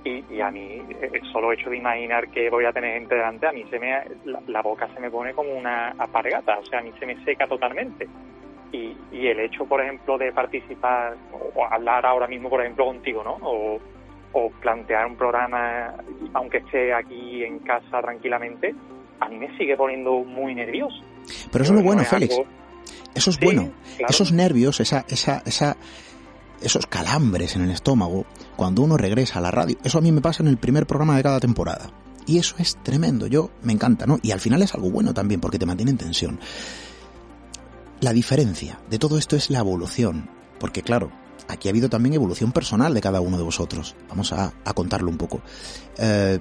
y, y, a mí el solo hecho de imaginar que voy a tener gente delante, a mí se me la, la, boca se me pone como una apargata, o sea, a mí se me seca totalmente. Y, y el hecho, por ejemplo, de participar o hablar ahora mismo, por ejemplo, contigo, ¿no? O, o plantear un programa, aunque esté aquí en casa tranquilamente, a mí me sigue poniendo muy nervioso. Pero eso es lo bueno, Félix. Algo... Eso es sí, bueno. Claro. Esos nervios, esa, esa, esa esos calambres en el estómago cuando uno regresa a la radio. Eso a mí me pasa en el primer programa de cada temporada. Y eso es tremendo, yo me encanta, ¿no? Y al final es algo bueno también porque te mantiene en tensión. La diferencia de todo esto es la evolución, porque claro, aquí ha habido también evolución personal de cada uno de vosotros. Vamos a, contarlo un poco. Eh,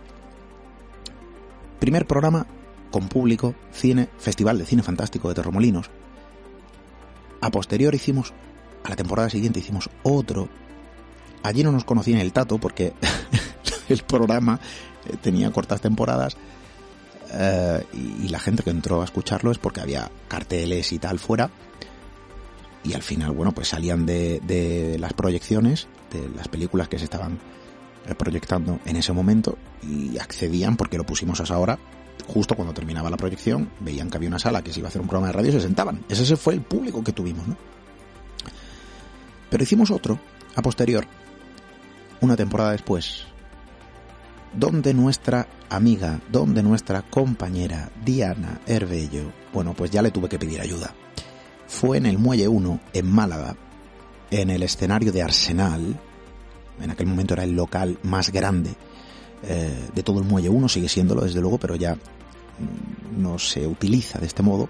primer programa con público, cine, Festival de Cine Fantástico de Torremolinos. A posterior hicimos a la temporada siguiente hicimos otro. Allí no nos conocían el tato porque el programa tenía cortas temporadas eh, y, la gente que entró a escucharlo es porque había carteles y tal fuera. Y al final, bueno, pues salían de, de las proyecciones, de las películas que se estaban proyectando en ese momento y accedían porque lo pusimos a esa hora justo cuando terminaba la proyección, veían que había una sala que se iba a hacer un programa de radio y se sentaban. Ese fue el público que tuvimos, ¿no? Pero hicimos otro, a posterior, una temporada después, donde nuestra amiga, donde nuestra compañera Diana Herbello, bueno, pues ya le tuve que pedir ayuda. Fue en el Muelle 1, en Málaga, en el escenario de Arsenal, en aquel momento era el local más grande eh, de todo el Muelle 1, sigue siéndolo desde luego, pero ya no se utiliza de este modo.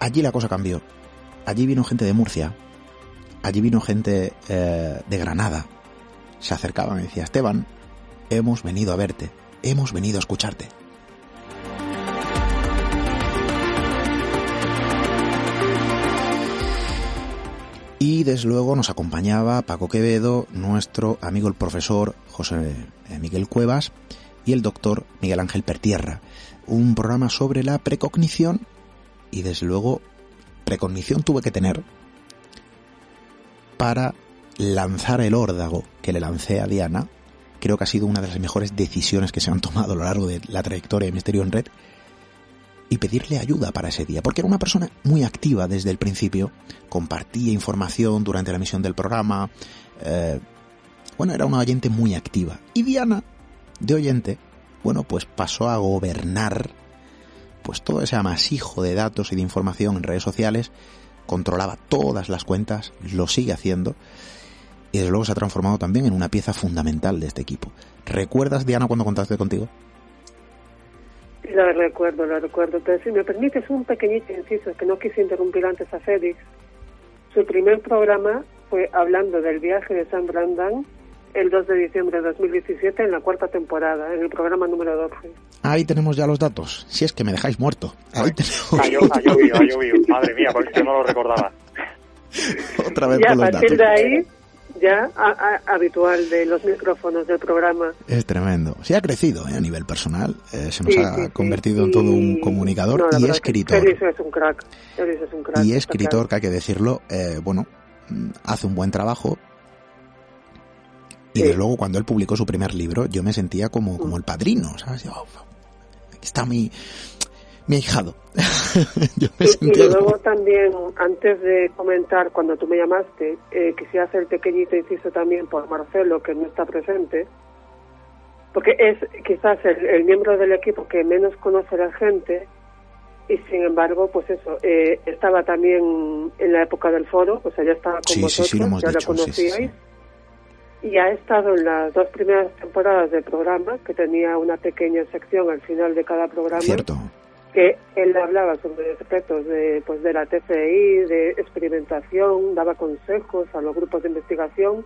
Allí la cosa cambió allí vino gente de Murcia, allí vino gente eh, de Granada. Se acercaban y decía, Esteban, hemos venido a verte, hemos venido a escucharte. Y desde luego nos acompañaba Paco Quevedo, nuestro amigo el profesor José eh, Miguel Cuevas y el doctor Miguel Ángel Pertierra. Un programa sobre la precognición y desde luego precognición tuve que tener para lanzar el órdago que le lancé a Diana. Creo que ha sido una de las mejores decisiones que se han tomado a lo largo de la trayectoria de Misterio en Red. Y pedirle ayuda para ese día, porque era una persona muy activa desde el principio, compartía información durante la emisión del programa, eh, bueno, era una oyente muy activa. Y Diana de oyente, bueno, pues pasó a gobernar pues todo ese amasijo de datos y de información en redes sociales, controlaba todas las cuentas, lo sigue haciendo y desde luego se ha transformado también en una pieza fundamental de este equipo. ¿Recuerdas, Diana, cuando contaste contigo? Lo recuerdo, lo recuerdo. Pero si me permites un pequeñito inciso, que no quise interrumpir antes a Félix. Su primer programa fue hablando del viaje de San Brandán el 2 de diciembre de 2017 en la cuarta temporada, en el programa número 12. Ahí tenemos ya los datos. Si es que me dejáis muerto. Ahí tenemos. Ha, llo- ha llovido, ha llovido. Madre mía, porque yo no lo recordaba. Otra vez Y a con los partir datos. de ahí, ya a- a- habitual de los micrófonos del programa. Es tremendo. Sí ha crecido ¿eh? a nivel personal. Eh, se nos Sí, ha sí, sí. convertido en todo un comunicador No, y escritor. Félix es un crack. Es un crack. Y escritor, que hay que decirlo, eh, bueno, mm, hace un buen trabajo. Y desde luego cuando él publicó su primer libro, yo me sentía como, como el padrino, ¿sabes? Yo, "Oh, aquí está mi, mi ahijado. yo me Y, y luego como- también, antes de comentar, cuando tú me llamaste, eh, quisiera hacer el pequeñito inciso también por Marcelo, que no está presente, porque es quizás el, el miembro del equipo que menos conoce a la gente, y sin embargo, pues eso, eh, estaba también en la época del foro, o sea, ya estaba con Sí, sí, vosotros, sí, hemos ya dicho, lo sí, sí, conocíais. sí. Y ha estado en las dos primeras temporadas del programa, que tenía una pequeña sección al final de cada programa Cierto. Que él hablaba sobre aspectos de, pues, de la TCI, de experimentación, daba consejos a los grupos de investigación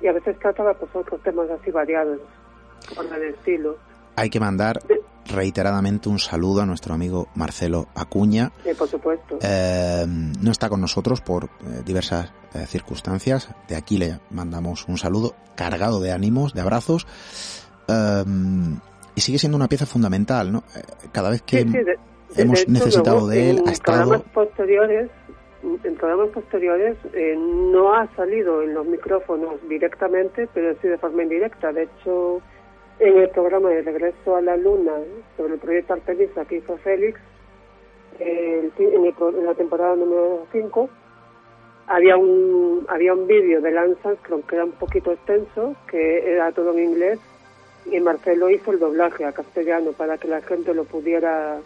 y a veces trataba pues, otros temas así variados, por el estilo. Hay que mandar reiteradamente un saludo a nuestro amigo Marcelo Acuña. Eh, por supuesto. Eh, no está con nosotros por eh, diversas eh, circunstancias. De aquí le mandamos un saludo cargado de ánimos, de abrazos. Eh, y sigue siendo una pieza fundamental, ¿no? Eh, Cada vez que Sí, sí, de- de- hemos hecho, necesitado de él, en ha estado... programas posteriores en programas posteriores eh, no ha salido en los micrófonos directamente pero sí de forma indirecta de hecho en el programa de regreso a la luna sobre el proyecto Artemisa que hizo Félix eh, en, el en la temporada número 5 había un había un vídeo de Lance Armstrong que era un poquito extenso que era todo en inglés y Marcelo hizo el doblaje a castellano para que la gente lo pudiera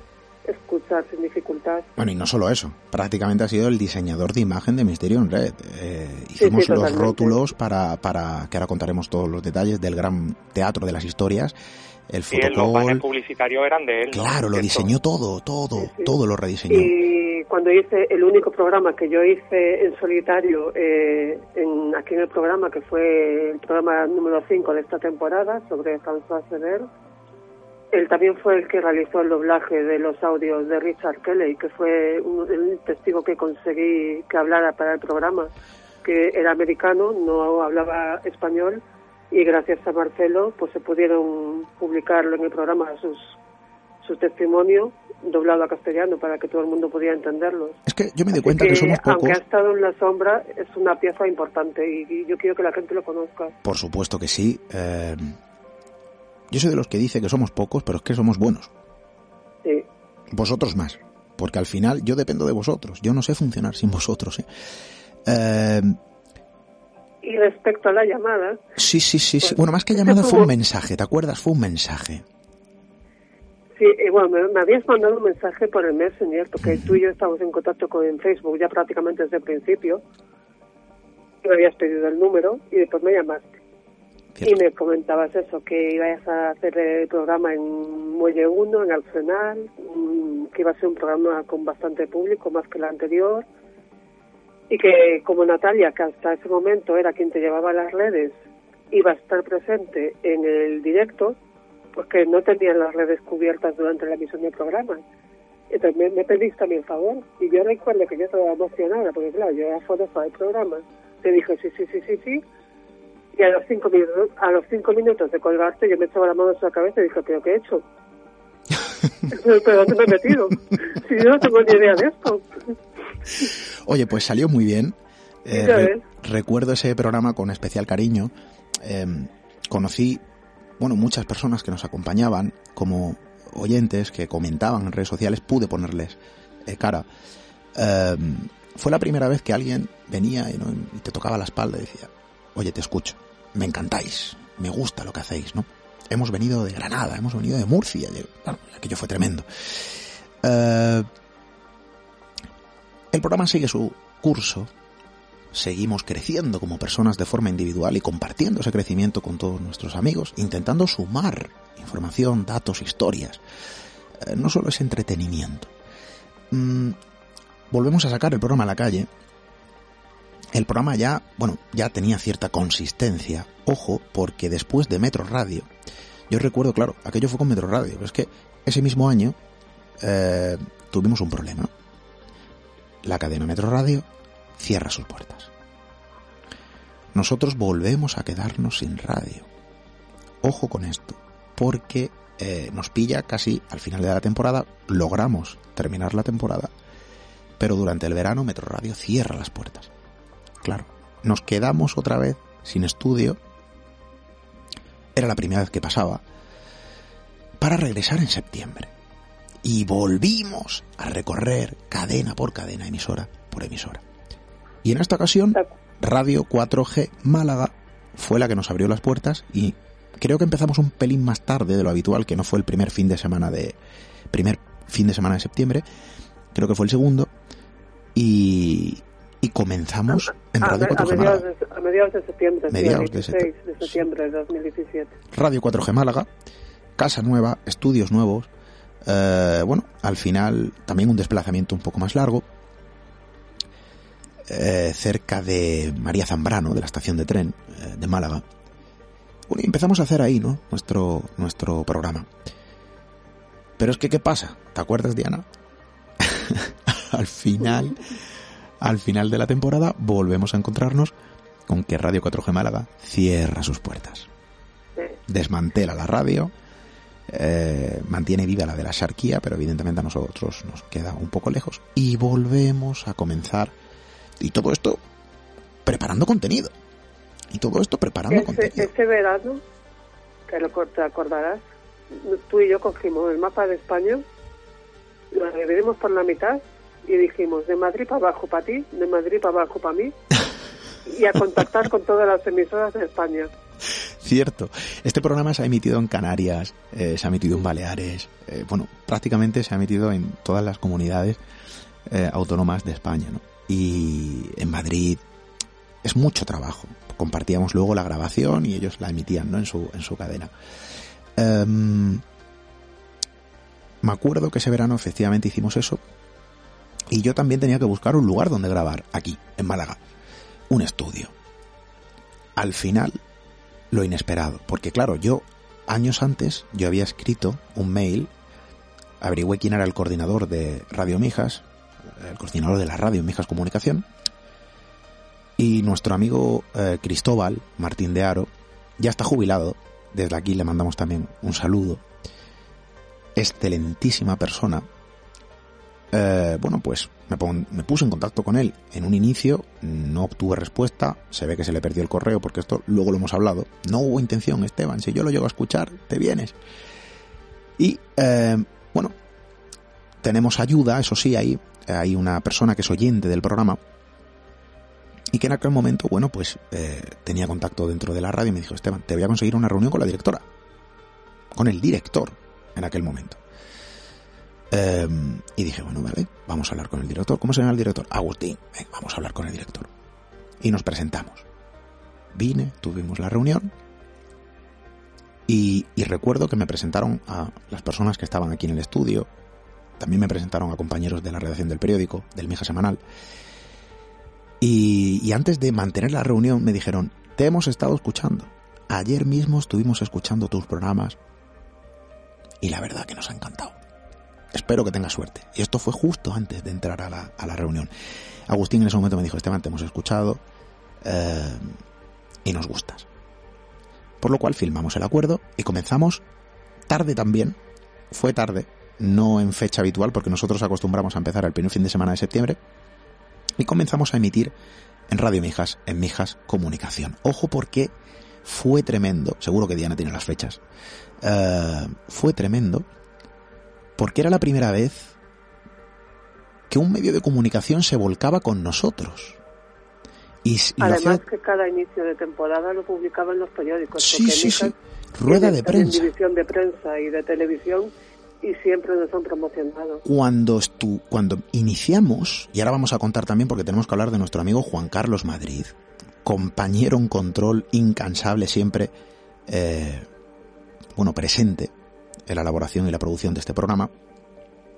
escuchar sin dificultad. Bueno, y no solo eso, prácticamente ha sido el diseñador de imagen de Misterio en Red. Eh, hicimos sí, los totalmente. rótulos para, para, que ahora contaremos todos los detalles del gran teatro de las historias, el Y los fotocall. banners publicitarios eran de él. ¿no? Claro, lo Esto- diseñó todo, todo, Sí, sí. todo lo rediseñó. Y cuando hice el único programa que yo hice en solitario eh, en, aquí en el programa, que fue el programa número 5 de esta temporada sobre François Sever, él también fue el que realizó el doblaje de los audios de Richard Kelly, que fue un, el testigo que conseguí que hablara para el programa, que era americano, no hablaba español, y gracias a Marcelo pues se pudieron publicarlo en el programa sus su testimonio doblado a castellano para que todo el mundo pudiera entenderlo. Es que yo me di cuenta que, somos aunque pocos. ha estado en la sombra, es una pieza importante y, y yo quiero que la gente lo conozca. Por supuesto que sí. eh, yo soy de los que dice que somos pocos, pero es que somos buenos. Sí. Vosotros más. Porque al final yo dependo de vosotros. Yo no sé funcionar sin vosotros. ¿eh? Eh, Y respecto a la llamada, sí, sí, sí, sí. Pues, Bueno, más que ese llamada fue un mensaje. ¿Te acuerdas? Fue un mensaje. sí, eh, bueno, me, me habías mandado un mensaje por el Messenger, porque tú y yo estamos en contacto con en Facebook ya prácticamente desde el principio. Me habías pedido el número y después me llamaste. Y me comentabas eso, que ibas a hacer el programa en Muelle 1, en Arsenal, mm, que iba a ser un programa con bastante público, más que el anterior, y que como Natalia, que hasta ese momento era quien te llevaba las redes, iba a estar presente en el directo, pues que no tenían las redes cubiertas durante la emisión del programa. Entonces me, me pediste a mi favor, y yo recuerdo que yo estaba emocionada, porque claro, yo era fotógrafa del programa. Te dije, sí, sí, sí, sí, sí, y a los cinco minutos, a los cinco minutos de colgarte yo me echaba la mano en la cabeza y dije, ¿pero qué he hecho? ¿Pero dónde me he metido? Si yo no tengo ni idea de esto. Oye, pues salió muy bien. Eh, re- recuerdo ese programa con especial cariño. Eh, conocí, bueno, muchas personas que nos acompañaban como oyentes que comentaban en redes sociales. Pude ponerles eh, cara. Eh, fue la primera vez que alguien venía y, ¿no? y te tocaba la espalda y decía, oye, te escucho, me encantáis, me gusta lo que hacéis, ¿no? hemos venido de Granada, hemos venido de Murcia, bueno, aquello fue tremendo. El programa sigue su curso, seguimos creciendo como personas de forma individual y compartiendo ese crecimiento con todos nuestros amigos, intentando sumar información, datos, historias. Eh, no solo es entretenimiento. Mm, volvemos a sacar el programa a la calle. El programa ya, bueno, ya tenía cierta consistencia. Ojo, porque después de Metro Radio, yo recuerdo, claro, aquello fue con Metro Radio, pero es que ese mismo año eh, tuvimos un problema. La cadena Metro Radio cierra sus puertas. Nosotros volvemos a quedarnos sin radio. Ojo con esto, porque eh, nos pilla casi al final de la temporada, logramos terminar la temporada, pero durante el verano Metro Radio cierra las puertas. Claro, nos quedamos otra vez sin estudio, era la primera vez que pasaba, para regresar en septiembre. Y volvimos a recorrer cadena por cadena, emisora por emisora. Y en esta ocasión, Radio 4G Málaga fue la que nos abrió las puertas y creo que empezamos un pelín más tarde de lo habitual, que no fue el primer fin de semana de primer fin de semana de septiembre, creo que fue el segundo y, y comenzamos en Radio 4G Málaga. a mediados de septiembre, mediados de, septiembre de 2017. Radio 4G Málaga, casa nueva, estudios nuevos, eh, bueno, al final también un desplazamiento un poco más largo, eh, cerca de María Zambrano, de la estación de tren eh, de Málaga. Bueno, y empezamos a hacer ahí, ¿no? Nuestro, nuestro programa. Pero es que, ¿qué pasa? ¿Te acuerdas, Diana? al final, al final de la temporada, volvemos a encontrarnos con que Radio 4G Málaga cierra sus puertas. Desmantela la radio, eh, mantiene viva la de la Sharquía, pero evidentemente a nosotros nos queda un poco lejos. Y volvemos a comenzar y todo esto preparando contenido. Y todo esto preparando contenido. Ese verano, que lo, te acordarás, tú y yo cogimos el mapa de España, lo dividimos por la mitad y dijimos de Madrid para abajo para ti, de Madrid para abajo para mí, y a contactar con todas las emisoras de España. Cierto. Este programa se ha emitido en Canarias, eh, se ha emitido en Baleares, eh, bueno, prácticamente se ha emitido en todas las comunidades eh, autónomas de España, ¿no? y en Madrid es mucho trabajo. Compartíamos luego la grabación y ellos la emitían ¿no? en, su, en su cadena. Em, me acuerdo que ese verano efectivamente hicimos eso y yo también tenía que buscar un lugar donde grabar, aquí, en Málaga, un estudio. Al final, lo inesperado, porque claro, yo años antes yo había escrito un mail, averigüé quién era el coordinador de Radio Mijas, el coordinador de la radio Mijas Comunicación, y nuestro amigo eh, Cristóbal Martín de Aro ya está jubilado. Desde aquí le mandamos también un saludo. Excelentísima persona. Eh, bueno, pues me, me, puse en contacto con él en un inicio, no obtuve respuesta, se ve que se le perdió el correo porque esto luego lo hemos hablado. No hubo intención, Esteban, si yo lo llego a escuchar, te vienes. Y eh, bueno, tenemos ayuda, eso sí, ahí hay una persona que es oyente del programa y que en aquel momento, bueno, pues eh, tenía contacto dentro de la radio y me dijo, Esteban, te voy a conseguir una reunión con la directora, con el director en aquel momento. Em, y dije, bueno, vale, vamos a hablar con el director. ¿Cómo se llama el director? Agustín, venga, vamos a hablar con el director. Y nos presentamos. Vine, tuvimos la reunión y recuerdo que me presentaron a las personas que estaban aquí en el estudio, también me presentaron a compañeros de la redacción del periódico, del Mija Semanal. Y, antes de mantener la reunión me dijeron, te hemos estado escuchando. Ayer mismo estuvimos escuchando tus programas y la verdad que nos ha encantado. Espero que tengas suerte. Y esto fue justo antes de entrar a la, reunión. Agustín en ese momento me dijo, Esteban, te hemos escuchado eh, y nos gustas. Por lo cual filmamos el acuerdo y comenzamos tarde también. Fue tarde, no en fecha habitual, porque nosotros acostumbramos a empezar el primer fin de semana de septiembre, y comenzamos a emitir en Radio Mijas, en Mijas Comunicación. Ojo porque fue tremendo, seguro que Diana tiene las fechas, eh, fue tremendo porque era la primera vez que un medio de comunicación se volcaba con nosotros. Y, Además que cada inicio de temporada lo publicaban los periódicos. Sí, sí, sí. rueda de prensa. división de prensa y de televisión y siempre nos han promocionado. Cuando, estu- cuando iniciamos, y ahora vamos a contar también porque tenemos que hablar de nuestro amigo Juan Carlos Madrid, compañero en control incansable siempre, eh, bueno, presente en la elaboración y la producción de este programa,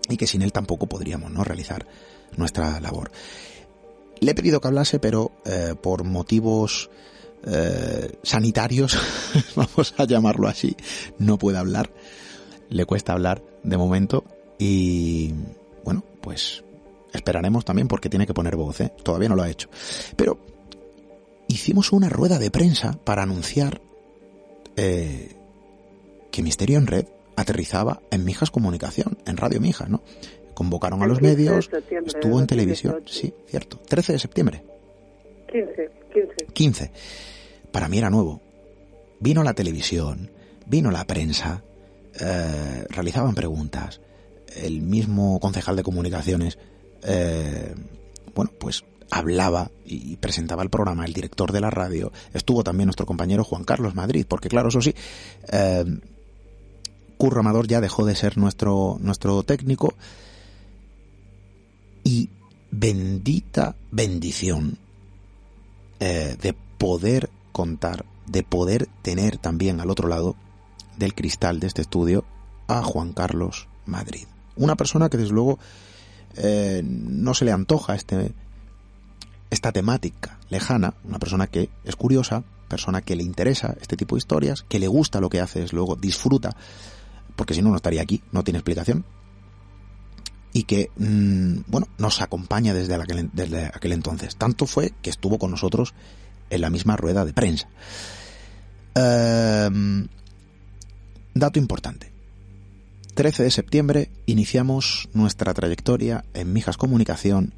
y que sin él tampoco podríamos ¿no? realizar nuestra labor. Le he pedido que hablase, pero eh, por motivos eh, sanitarios, vamos a llamarlo así, no puede hablar. Le cuesta hablar de momento y bueno, pues esperaremos también porque tiene que poner voz, ¿eh? todavía no lo ha hecho. Pero hicimos una rueda de prensa para anunciar eh, que Misterio en Red aterrizaba en Mijas Comunicación, en Radio Mijas, ¿no? Convocaron a los 15 de medios, estuvo en televisión, 2018. sí, cierto, 13 de septiembre, 15, 15. 15. Para mí era nuevo. Vino la televisión, vino la prensa, eh, realizaban preguntas. El mismo concejal de comunicaciones, eh, bueno, pues hablaba y presentaba el programa, el director de la radio. Estuvo también nuestro compañero Juan Carlos Madrid, porque claro, eso sí, eh, Curro Amador ya dejó de ser nuestro, nuestro técnico. Y bendita bendición eh, de poder contar, de poder tener también al otro lado del cristal de este estudio a Juan Carlos Madrid. Una persona que desde luego eh, no se le antoja este, esta temática lejana, una persona que es curiosa, persona que le interesa este tipo de historias, que le gusta lo que hace, desde luego disfruta, porque si no, no estaría aquí, no tiene explicación, y que, mm, bueno, nos acompaña desde aquel, entonces. Tanto fue que estuvo con nosotros en la misma rueda de prensa. Ehm, dato importante. 13 de septiembre iniciamos nuestra trayectoria en Mijas Comunicación.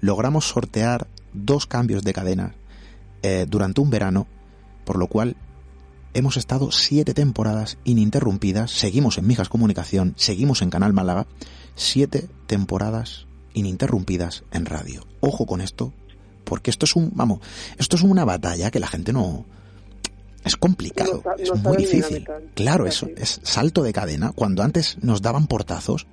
Logramos sortear dos cambios de cadena eh, durante un verano, por lo cual hemos estado siete temporadas ininterrumpidas. Seguimos en Mijas Comunicación, seguimos en Canal Málaga, siete temporadas ininterrumpidas en radio. Ojo con esto, porque esto es un, vamos, esto es una batalla que la gente no, es complicado, No es muy difícil. Claro, Es eso es salto de cadena. Cuando antes nos daban portazos,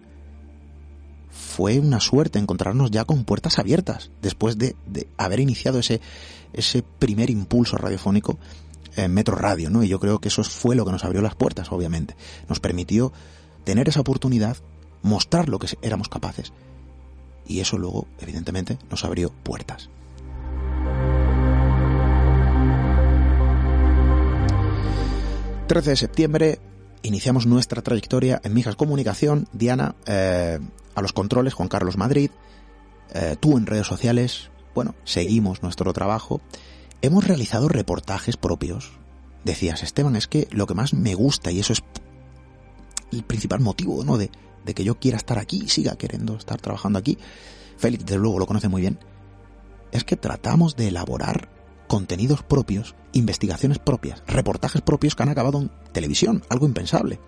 fue una suerte encontrarnos ya con puertas abiertas después de, de haber iniciado ese, ese primer impulso radiofónico en Metro Radio, ¿no? Y yo creo que eso fue lo que nos abrió las puertas, obviamente. Nos permitió tener esa oportunidad, mostrar lo que éramos capaces. Y eso luego, evidentemente, nos abrió puertas. ...13 de septiembre iniciamos nuestra trayectoria en Mijas Comunicación. Diana, eh, a los controles, Juan Carlos Madrid, eh, tú en redes sociales. Bueno, seguimos nuestro trabajo. Hemos realizado reportajes propios. Decías, Esteban, es que lo que más me gusta, y eso es el principal motivo, ¿no? De, de que yo quiera estar aquí y siga queriendo estar trabajando aquí. Félix, desde luego, lo conoce muy bien. Es que tratamos de elaborar contenidos propios, investigaciones propias, reportajes propios que han acabado en televisión, algo impensable.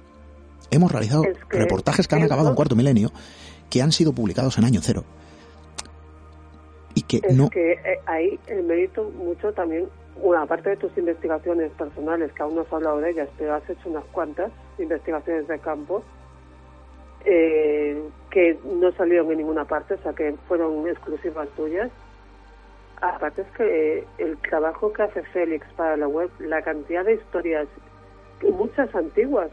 Hemos realizado Es que reportajes que han acabado en cuarto milenio, que han sido publicados en año cero. Y que Es no... que eh, ahí el mérito mucho también, una aparte de tus investigaciones personales, que aún no has hablado de ellas, pero has hecho unas cuantas investigaciones de campo, eh, que no salieron en ninguna parte, o sea que fueron exclusivas tuyas. Aparte es que eh, el trabajo que hace Félix para la web, la cantidad de historias, muchas antiguas,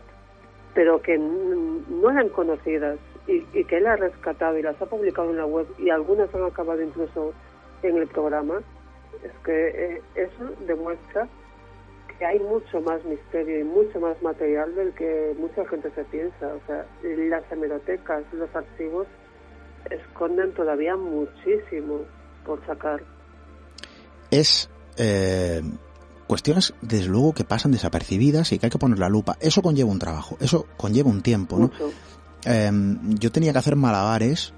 pero que no eran conocidas y, y que él ha rescatado y las ha publicado en la web y algunas han acabado incluso en el programa, es que eh, eso demuestra que hay mucho más misterio y mucho más material del que mucha gente se piensa. O sea, las hemerotecas, los archivos esconden todavía muchísimo por sacar. es eh, cuestiones, desde luego, que pasan desapercibidas y que hay que poner la lupa. Eso conlleva un trabajo, eso conlleva un tiempo, ¿no? Mucho. Eh, yo tenía que hacer malabares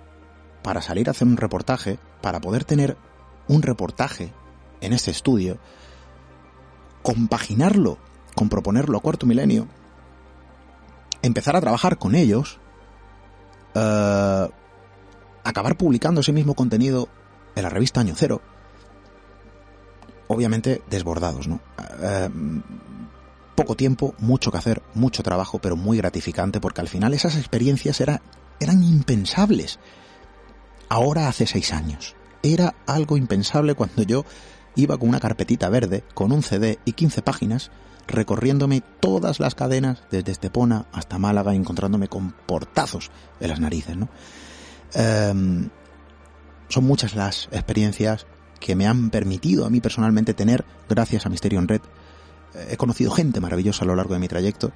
para salir a hacer un reportaje, para poder tener un reportaje en este estudio, compaginarlo con proponerlo a Cuarto Milenio, empezar a trabajar con ellos, eh, acabar publicando ese mismo contenido en la revista Año Cero, obviamente desbordados, ¿no? Eh, poco tiempo, mucho que hacer, mucho trabajo, pero muy gratificante porque al final esas experiencias era, eran impensables. Ahora hace seis años. Era algo impensable cuando yo iba con una carpetita verde, con un CD y 15 páginas, recorriéndome todas las cadenas desde Estepona hasta Málaga, encontrándome con portazos en las narices, ¿no? Em, son muchas las experiencias que me han permitido a mí personalmente tener, gracias a Misterio Red. Eh, he conocido gente maravillosa a lo largo de mi trayecto.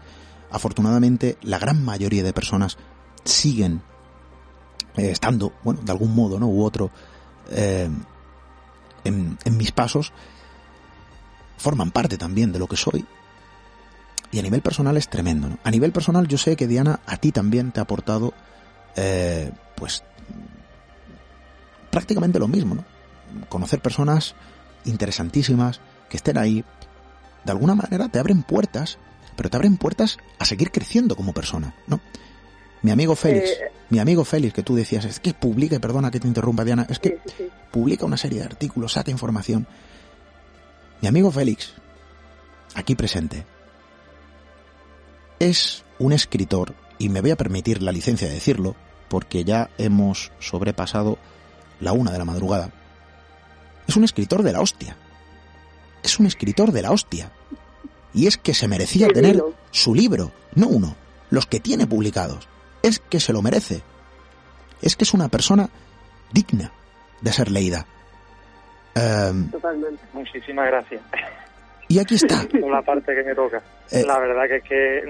Afortunadamente, la gran mayoría de personas siguen eh, estando, bueno, de algún modo, ¿no? U otro, eh, en, mis pasos, forman parte también de lo que soy. Y a nivel personal es tremendo, ¿no? A nivel personal yo sé que Diana a ti también te ha aportado, pues, prácticamente lo mismo, ¿no? Conocer personas interesantísimas que estén ahí, de alguna manera te abren puertas, pero te abren puertas a seguir creciendo como persona, ¿no? Mi amigo Félix, eh, mi amigo Félix, que tú decías, es que publica, perdona que te interrumpa Diana, es que publica una serie de artículos, saca información. Mi amigo Félix, aquí presente, es un escritor, y me voy a permitir la licencia de decirlo, porque ya hemos sobrepasado la una de la madrugada. Es un escritor de la hostia. Es un escritor de la hostia. Y es que se merecía tener su libro, no uno, los que tiene publicados. Es que se lo merece. Es que es una persona digna de ser leída. Em, Totalmente. Muchísimas gracias. Y aquí está. la parte que me toca. Eh, la verdad que es que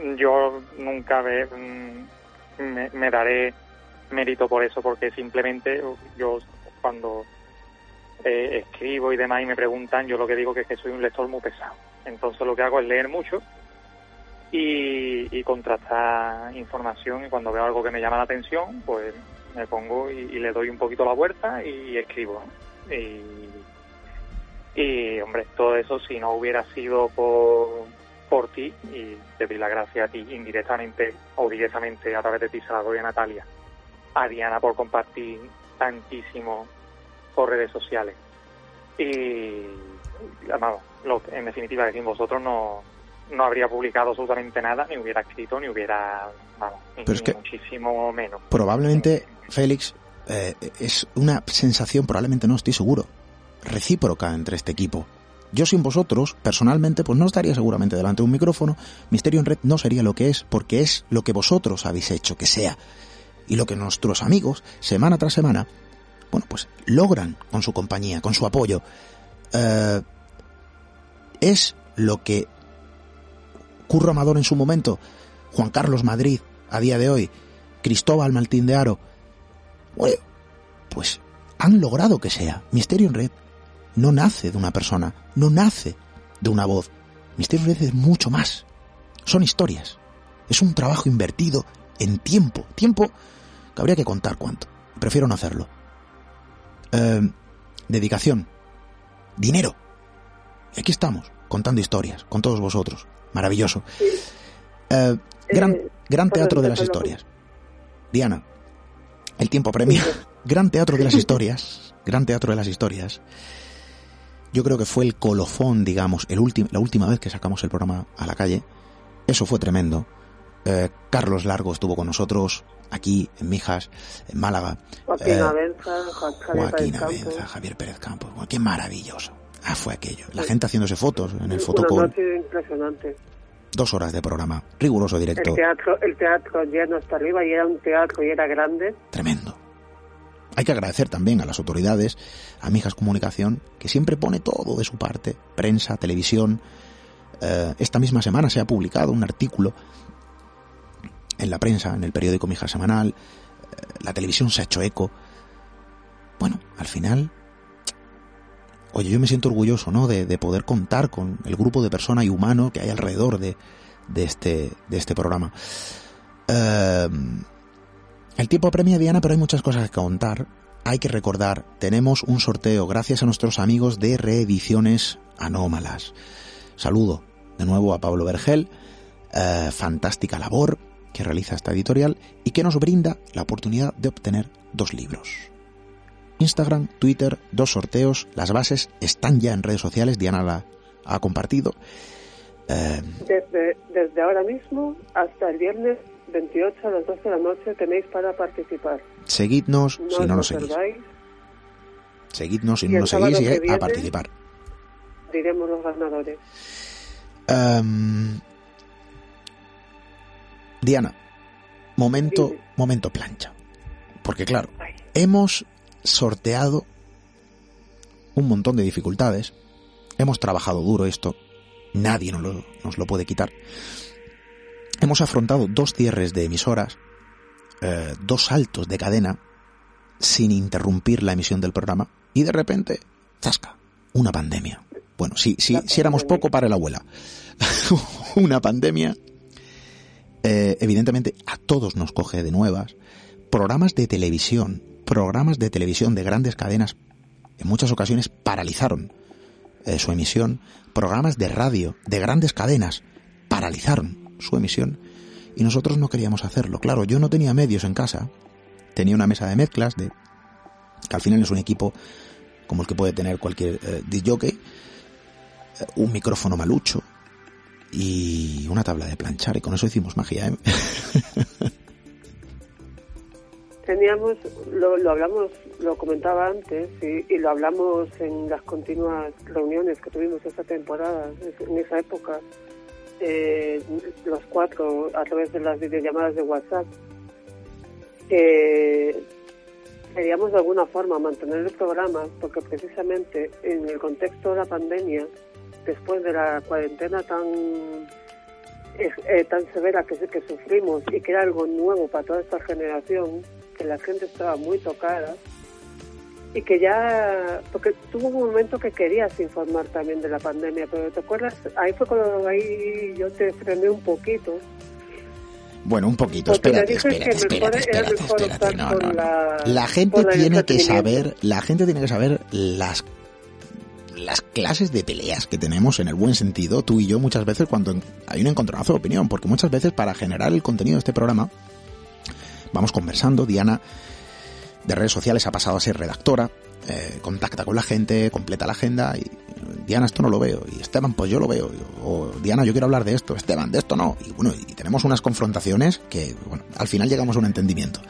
mm, yo nunca mm, me daré mérito por eso, porque simplemente yo cuando eh, escribo y demás y me preguntan, yo lo que digo que es que soy un lector muy pesado. Entonces lo que hago es leer mucho y, contrastar información y cuando veo algo que me llama la atención, pues me pongo y, le doy un poquito la vuelta y, escribo. Y, hombre, todo eso si no hubiera sido por, por ti, y te doy la gracia a ti indirectamente o directamente a través de ti, se la doy a Natalia, a Diana por compartir tantísimo por redes sociales. Y, vamos, lo, en definitiva, decir, vosotros no, no habría publicado absolutamente nada, ni hubiera escrito, ni hubiera, vamos, muchísimo menos. Probablemente, Félix, eh, es una sensación, probablemente no estoy seguro, recíproca entre este equipo. Yo sin vosotros, personalmente, pues no estaría seguramente delante de un micrófono. Misterio en Red no sería lo que es, porque es lo que vosotros habéis hecho que sea y lo que nuestros amigos, semana tras semana, bueno, pues logran con su compañía, con su apoyo, eh, es lo que Curro Amador en su momento, Juan Carlos Madrid a día de hoy, Cristóbal Maltín de Aro, bueno, pues han logrado que sea. Misterio en Red no nace de una persona, no nace de una voz. Misterio en Red es mucho más. Son historias. Es un trabajo invertido en tiempo. Tiempo que habría que contar cuánto. Prefiero no hacerlo. Eh, dedicación. Dinero. Y aquí estamos, contando historias, con todos vosotros. Maravilloso. Eh, gran, eh, gran teatro de las historias. Diana, el tiempo premia. Gran teatro de las historias. Gran teatro de las historias. Yo creo que fue el colofón, digamos, el la última vez que sacamos el programa a la calle. Eso fue tremendo. Carlos Largo estuvo con nosotros, aquí en Mijas, en Málaga. Joaquín eh, Javier, Abenza, Javier Pérez Campos. qué maravilloso. Ah, fue aquello. La gente haciéndose fotos en el fotocall. impresionante. Dos horas de programa, riguroso directo. El teatro, el teatro lleno hasta arriba y era un teatro y era grande. Tremendo. Hay que agradecer también a las autoridades, a Mijas Comunicación, que siempre pone todo de su parte, prensa, televisión. Eh, esta misma semana se ha publicado un artículo en la prensa, en el periódico Mija Semanal, eh, la televisión se ha hecho eco. Bueno, al final, oye, yo me siento orgulloso, ¿no? De, poder contar con el grupo de personas y humanos que hay alrededor de, este, de este programa. Eh, el tiempo apremia Diana, pero hay muchas cosas que contar. Hay que recordar, tenemos un sorteo gracias a nuestros amigos de Reediciones Anómalas. Saludo de nuevo a Pablo Vergel. Eh, fantástica labor que realiza esta editorial y que nos brinda la oportunidad de obtener dos libros. Instagram, Twitter, dos sorteos, las bases están ya en redes sociales, Diana ha compartido. Eh, desde, desde ahora mismo hasta el viernes 28 a las 12 de la noche tenéis para participar. Seguidnos No si no lo nos seguís. Seguidnos si no nos seguís y a participar. diremos los ganadores. Em, Diana, momento, momento plancha. Porque claro, Ay. hemos sorteado un montón de dificultades. Hemos trabajado duro esto. Nadie nos lo, nos lo puede quitar. Hemos afrontado dos cierres de emisoras, eh, dos saltos de cadena, sin interrumpir la emisión del programa. Y de repente, zasca, una pandemia. Bueno, si, si, si éramos poco para la abuela. una pandemia. Eh, evidentemente a todos nos coge de nuevas. Programas de televisión, programas de televisión de grandes cadenas, en muchas ocasiones paralizaron eh, su emisión. Programas de radio de grandes cadenas paralizaron su emisión. Y nosotros no queríamos hacerlo. Claro, yo no tenía medios en casa. Tenía una mesa de mezclas, de, que al final es un equipo como el que puede tener cualquier eh, jockey, eh, un micrófono malucho y una tabla de planchar. Y con eso hicimos magia, ¿eh? Teníamos, lo, lo hablamos, lo comentaba antes y, lo hablamos en las continuas reuniones que tuvimos esta temporada, en esa época, eh, los cuatro a través de las videollamadas de WhatsApp, que queríamos de alguna forma mantener el programa porque precisamente en el contexto de la pandemia, después de la cuarentena tan eh, tan severa que, que sufrimos y que era algo nuevo para toda esta generación, que la gente estaba muy tocada y que ya, porque tuvo un momento que querías informar también de la pandemia, pero ¿te acuerdas? Ahí fue cuando ahí yo te frené un poquito. Bueno, un poquito, Porque espérate, espérate, espérate, espérate, mejor espérate. optar No, por no, no. la- La gente tiene que saber, la gente tiene que saber las las clases de peleas que tenemos en el buen sentido, tú y yo muchas veces cuando hay un encontronazo de opinión, porque muchas veces para generar el contenido de este programa vamos conversando, Diana de redes sociales ha pasado a ser redactora, eh, contacta con la gente, completa la agenda y Diana esto no lo veo y Esteban pues yo lo veo o Diana yo quiero hablar de esto, Esteban de esto no y bueno y tenemos unas confrontaciones que bueno al final llegamos a un entendimiento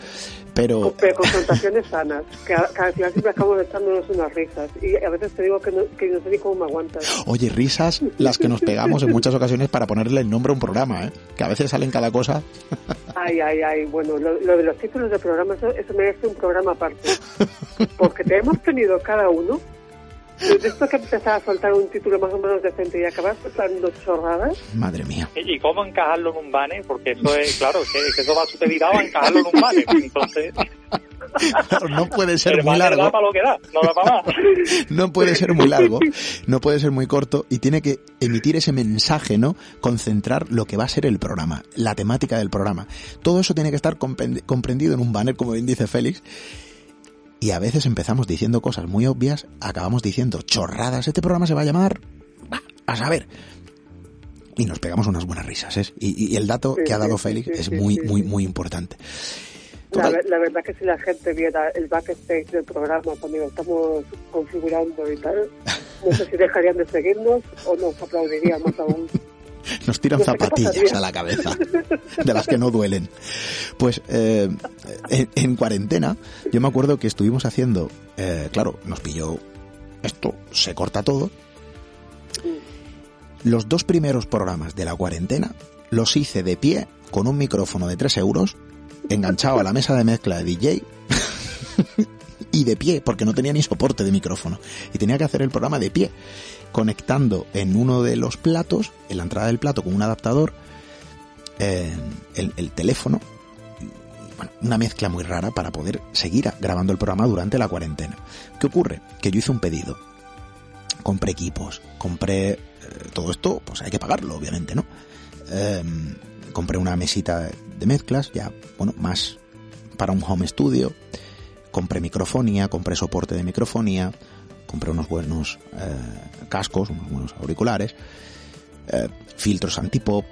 pero pero confrontaciones sanas, que, que al final siempre acabamos echándonos unas risas y a veces te digo que no, que no sé ni cómo me aguantas. Oye, risas las que nos pegamos en muchas ocasiones para ponerle el nombre a un programa, ¿eh? Que a veces salen cada cosa. Ay, ay, ay, bueno, lo, lo de los títulos de programa, eso, eso merece un programa aparte. Porque te hemos tenido cada uno, esto que empezaba a soltar un título más o menos decente y acabas soltando chorradas, Madre mía. ¿Y cómo encajarlo en un banner? Porque eso es, claro, que, que eso va supeditado a encajarlo en un banner. Entonces, no puede ser muy largo. para lo que da, no da para más. No puede ser muy largo, no puede ser muy corto y tiene que emitir ese mensaje, ¿no? Concentrar lo que va a ser el programa, la temática del programa. Todo eso tiene que estar comprend- comprendido en un banner, como bien dice Félix. Y a veces empezamos diciendo cosas muy obvias, acabamos diciendo chorradas. Este programa se va a llamar... A saber. Y nos pegamos unas buenas risas, ¿eh? Y, y el dato Sí, que ha dado sí, Félix sí, es muy, muy, muy importante. la, la verdad que si la gente viera el backstage del programa cuando lo estamos configurando y tal, no sé si dejarían de seguirnos o nos aplaudirían más aún. Nos tiran zapatillas a la cabeza, de las que no duelen. Pues eh, en, en cuarentena, yo me acuerdo que estuvimos haciendo, eh, claro, nos pilló esto, se corta todo. Los dos primeros programas de la cuarentena los hice de pie con un micrófono de 3 euros, enganchado a la mesa de mezcla de DJ y de pie, porque no tenía ni soporte de micrófono. Y tenía que hacer el programa de pie, conectando en uno de los platos, en la entrada del plato con un adaptador, eh, el, el teléfono. Bueno, una mezcla muy rara para poder seguir grabando el programa durante la cuarentena. ¿Qué ocurre? Que yo hice un pedido. Compré equipos, compré eh, todo esto, pues hay que pagarlo, obviamente, ¿no? Eh, compré una mesita de mezclas, ya, bueno, más para un home studio. Compré microfonía, compré soporte de microfonía, compré unos buenos eh, cascos, unos buenos auriculares, eh, filtros antipop.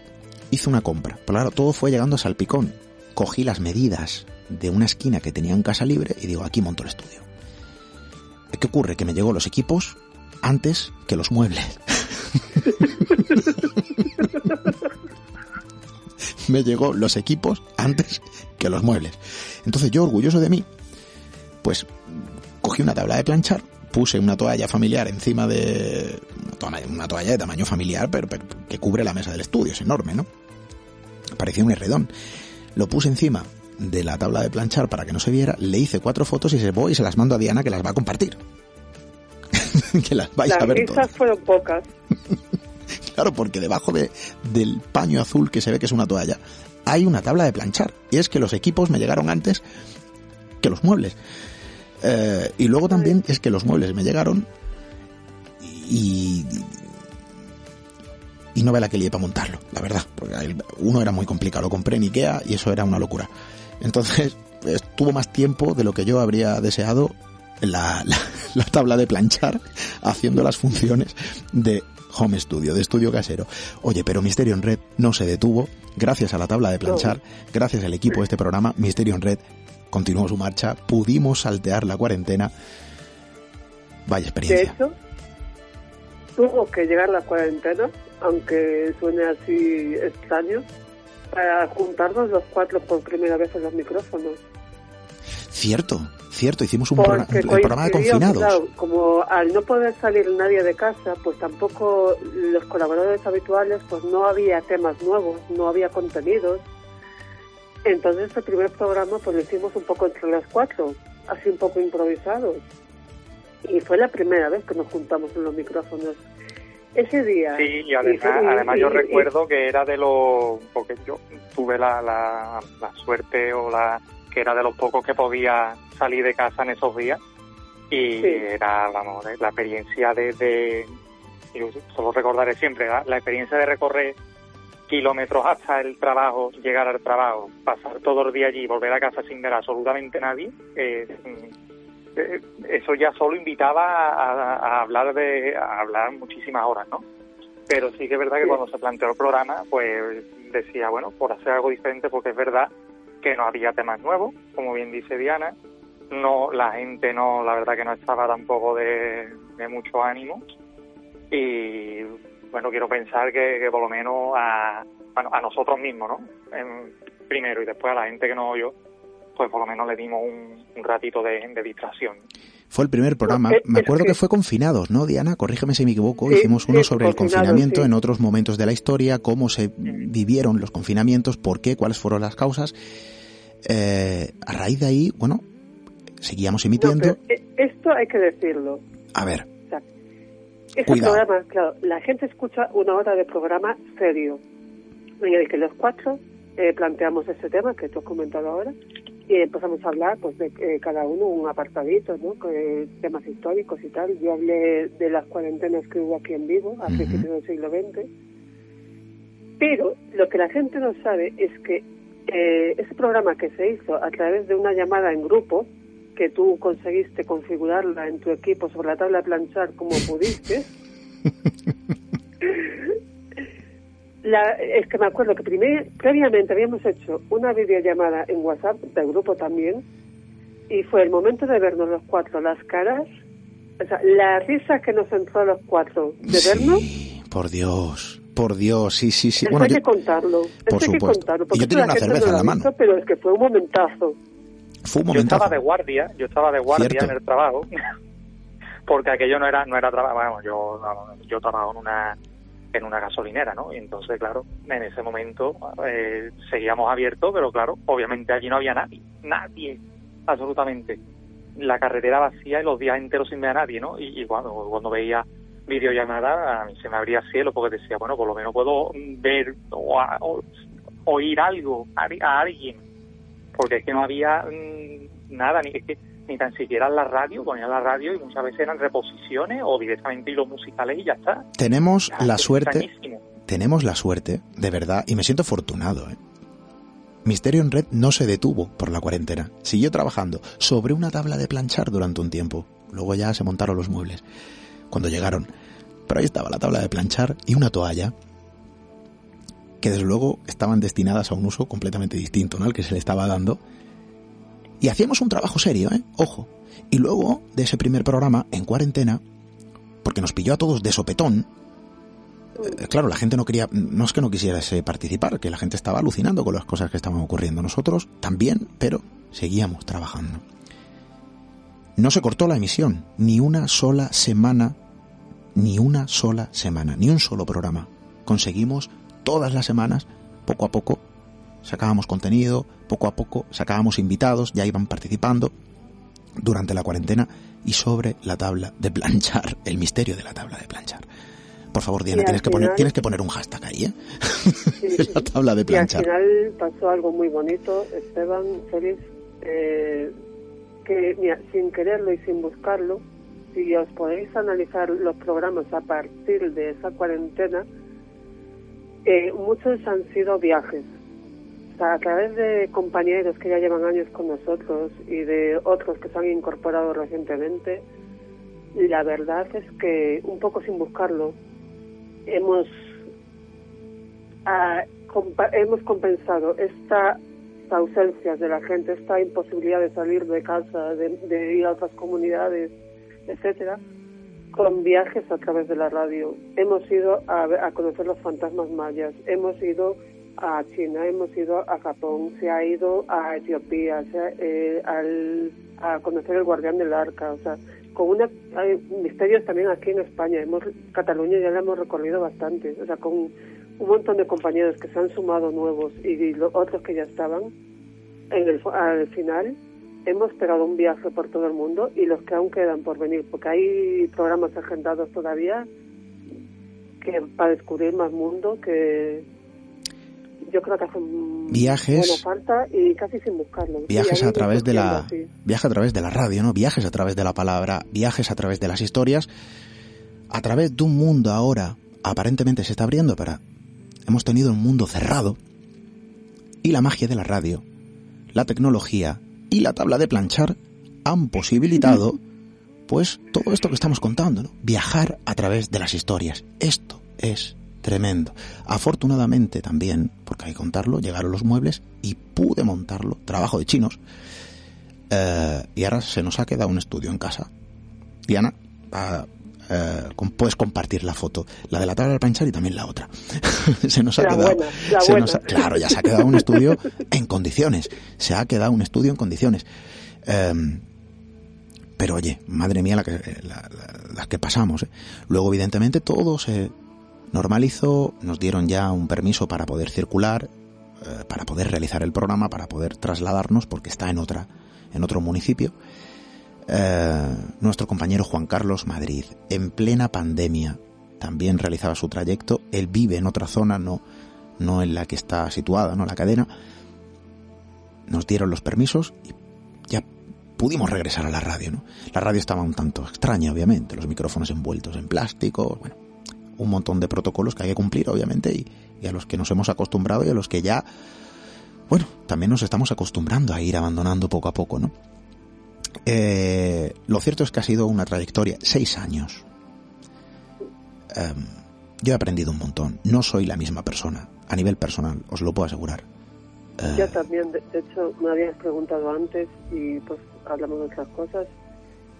Hice una compra. Pero claro, todo fue llegando a salpicón. Cogí las medidas de una esquina que tenía en casa libre y digo, aquí monto el estudio. ¿Qué ocurre? Que me llegó los equipos antes que los muebles. me llegó los equipos antes que los muebles. Entonces yo, orgulloso de mí, pues cogí una tabla de planchar, puse una toalla familiar encima de... una toalla de tamaño familiar, pero, que cubre la mesa del estudio, es enorme, ¿no? Parecía un herredón. Lo puse encima de la tabla de planchar para que no se viera, le hice cuatro fotos y se voy y se las mando a Diana que las va a compartir. que las vais a ver todas. fueron pocas. claro, porque debajo de, del paño azul que se ve que es una toalla, hay una tabla de planchar. Y es que los equipos me llegaron antes que los muebles. Eh, y luego también es que los muebles me llegaron y, y no ve la que lié para montarlo, la verdad. Porque uno era muy complicado, lo compré en Ikea y eso era una locura. Entonces, estuvo más tiempo de lo que yo habría deseado la, la, tabla de planchar haciendo las funciones de home studio, de estudio casero. Oye, pero Misterio en Red no se detuvo. Gracias a la tabla de planchar, gracias al equipo de este programa, Misterio en Red continuó su marcha, pudimos saltear la cuarentena. Vaya experiencia. De hecho, tuvo que llegar la cuarentena, aunque suene así extraño, para juntarnos los cuatro por primera vez en los micrófonos. Cierto, cierto, hicimos un, programa, de confinados. como al no poder salir nadie de casa, pues tampoco los colaboradores habituales, pues no había temas nuevos, no había contenidos. Entonces el primer programa pues lo hicimos un poco entre las cuatro, así un poco improvisados. Y fue la primera vez que nos juntamos en los micrófonos ese día. Sí, y además, yo recuerdo que era de los, porque yo tuve la, la, suerte o la que era de los pocos que podía salir de casa en esos días y era, vamos, la experiencia de, de solo recordaré siempre, la, experiencia de recorrer kilómetros hasta el trabajo, llegar al trabajo, pasar todo el día allí, volver a casa sin ver absolutamente nadie, eh, eh, eso ya solo invitaba a, hablar de a hablar muchísimas horas, ¿no? Pero sí que es verdad que cuando se planteó el programa, pues decía, bueno, por hacer algo diferente, porque es verdad que no había temas nuevos, como bien dice Diana, no la gente no, la verdad que no estaba tampoco de, mucho ánimo y bueno, quiero pensar que, por lo menos a, bueno, a nosotros mismos, ¿no? primero y después a la gente que nos oyó, pues por lo menos le dimos un, ratito de, distracción. Fue el primer programa, me acuerdo que, fue confinados, ¿no, Diana? Corrígeme si me equivoco, hicimos uno sobre el confinamiento en otros momentos de la historia, cómo se vivieron los confinamientos, por qué, cuáles fueron las causas. Eh, a raíz de ahí, bueno, seguíamos emitiendo. Eh, esto hay que decirlo. A ver. Este programa, claro, la gente escucha una hora de programa serio, en el que los cuatro eh, planteamos ese tema que tú has comentado ahora y empezamos a hablar pues de eh, cada uno un apartadito, ¿no? temas históricos y tal. Yo hablé de las cuarentenas que hubo aquí en vivo a principios del siglo XX. Pero lo que la gente no sabe es que eh, ese programa que se hizo a través de una llamada en grupo, que tú conseguiste configurarla en tu equipo sobre la tabla de planchar como pudiste, La, es que me acuerdo que previamente habíamos hecho una videollamada en WhatsApp del grupo también y fue el momento de vernos los cuatro las caras, o sea, la risa que nos entró a los cuatro de vernos. Por Dios, por Dios, sí, sí, sí. bueno, hay que contarlo. Por hay que contarlo. yo tenía una cerveza en la mano. pero es que fue un momentazo. Fue un momentazo. Yo estaba de guardia, yo estaba de guardia en el trabajo, porque aquello no era, no era trabajo, bueno, yo, yo trabajo en una en una gasolinera, ¿no? Y entonces, claro, en ese momento eh, seguíamos abiertos, pero claro, obviamente allí no había nadie, nadie, absolutamente. La carretera vacía y los días enteros sin ver a nadie, ¿no? Y, cuando, cuando veía videollamada, a mí se me abría cielo porque decía, bueno, por lo menos puedo ver o, oír algo a, alguien, porque es que no había mm, nada, ni es que ni tan siquiera en la radio, ponían la radio y muchas veces eran reposiciones o directamente hilos musicales y ya está. Tenemos la suerte, tenemos la suerte, de verdad, y me siento afortunado, ¿eh? Misterio en Red no se detuvo por la cuarentena. Siguió trabajando sobre una tabla de planchar durante un tiempo. Luego ya se montaron los muebles. Cuando llegaron. Pero ahí estaba la tabla de planchar y una toalla que desde luego estaban destinadas a un uso completamente distinto. Al que se le estaba dando y hacíamos un trabajo serio, ¿eh? Ojo. Y luego de ese primer programa, en cuarentena, porque nos pilló a todos de sopetón, eh, claro, la gente no quería, no es que no quisiera participar, que la gente estaba alucinando con las cosas que estaban ocurriendo. Nosotros también, pero seguíamos trabajando. No se cortó la emisión, ni una sola semana, ni una sola semana, ni un solo programa. Conseguimos todas las semanas, poco a poco, sacábamos contenido, poco a poco sacábamos invitados, ya iban participando durante la cuarentena y sobre la tabla de planchar, el misterio de la tabla de planchar. Por favor, Diana, tienes que, poner, tienes que poner un hashtag ahí, ¿eh? la tabla de planchar. Y al final pasó algo muy bonito, Esteban, Félix, eh, que sin quererlo y sin buscarlo, si os podéis analizar los programas a partir de esa cuarentena, eh, muchos han sido viajes. A través de compañeros que ya llevan años con nosotros y de otros que se han incorporado recientemente, la verdad es que un poco sin buscarlo hemos ah, hemos compensado esta ausencias de la gente, esta imposibilidad de salir de casa, de, ir a otras comunidades, etcétera, con viajes a través de la radio. Hemos ido a, conocer los fantasmas mayas, hemos ido a China, hemos ido a Japón, se ha ido a Etiopía, eh, a conocer el guardián del arca, o sea, con una hay misterios también aquí en España, hemos Cataluña ya la hemos recorrido bastante, o sea, con un montón de compañeros que se han sumado nuevos y los otros que ya estaban, en el, al final hemos pegado un viaje por todo el mundo y los que aún quedan por venir, porque hay programas agendados todavía que para descubrir más mundo que yo creo que hacen viajes falta y casi sin buscarlo. Viajes a través de la a través de la radio, ¿no? Viajes a través de la palabra, viajes a través de las historias, a través de un mundo ahora aparentemente se está abriendo para hemos tenido un mundo cerrado y la magia de la radio, la tecnología y la tabla de planchar han posibilitado pues todo esto que estamos contando, ¿no? viajar a través de las historias. Esto es tremendo. Afortunadamente también, porque hay que contarlo, llegaron los muebles y pude montarlo, trabajo de chinos, eh, y ahora se nos ha quedado un estudio en casa. Diana, eh, puedes compartir la foto, la de la tabla de planchar y también la otra. se nos ha quedado, claro, ya se ha quedado un estudio en condiciones, se ha quedado un estudio en condiciones. Em, pero oye, madre mía, la que, las que pasamos. ¿eh? Luego, evidentemente, todo se normalizó, nos dieron ya un permiso para poder circular, eh, para poder realizar el programa, para poder trasladarnos, porque está en otra, en otro municipio. Eh, nuestro compañero Juan Carlos Madrid, en plena pandemia, también realizaba su trayecto. Él vive en otra zona, no, no en la que está situada, no la cadena. Nos dieron los permisos y ya pudimos regresar a la radio. ¿no? La radio estaba un tanto extraña, obviamente, los micrófonos envueltos en plástico, bueno, un montón de protocolos que hay que cumplir, obviamente, y, y a los que nos hemos acostumbrado y a los que ya, bueno, también nos estamos acostumbrando a ir abandonando poco a poco, ¿no? Eh, lo cierto es que ha sido una trayectoria, seis años. Em, yo he aprendido un montón. No soy la misma persona, a nivel personal, os lo puedo asegurar. Eh, yo también, de, hecho, me habías preguntado antes y pues hablamos de otras cosas,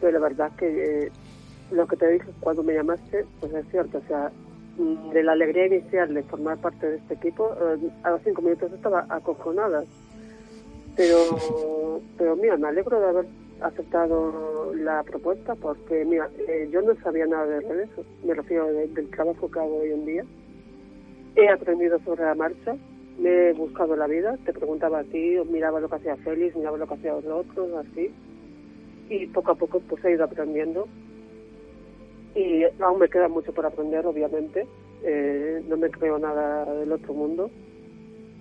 pero la verdad que eh, lo que te dije cuando me llamaste, pues es cierto, o sea, de la alegría inicial de formar parte de este equipo, a los cinco minutos estaba acojonada. Pero, pero mira, me alegro de haber aceptado la propuesta porque, mira, eh, yo no sabía nada de redes, me refiero del trabajo que hago hoy en día. He aprendido sobre la marcha, me he buscado la vida, te preguntaba a ti, miraba lo que hacía Félix, miraba lo que hacía los otros, así. Y poco a poco pues he ido aprendiendo. Y aún me queda mucho por aprender, obviamente. Eh, no me creo nada del otro mundo.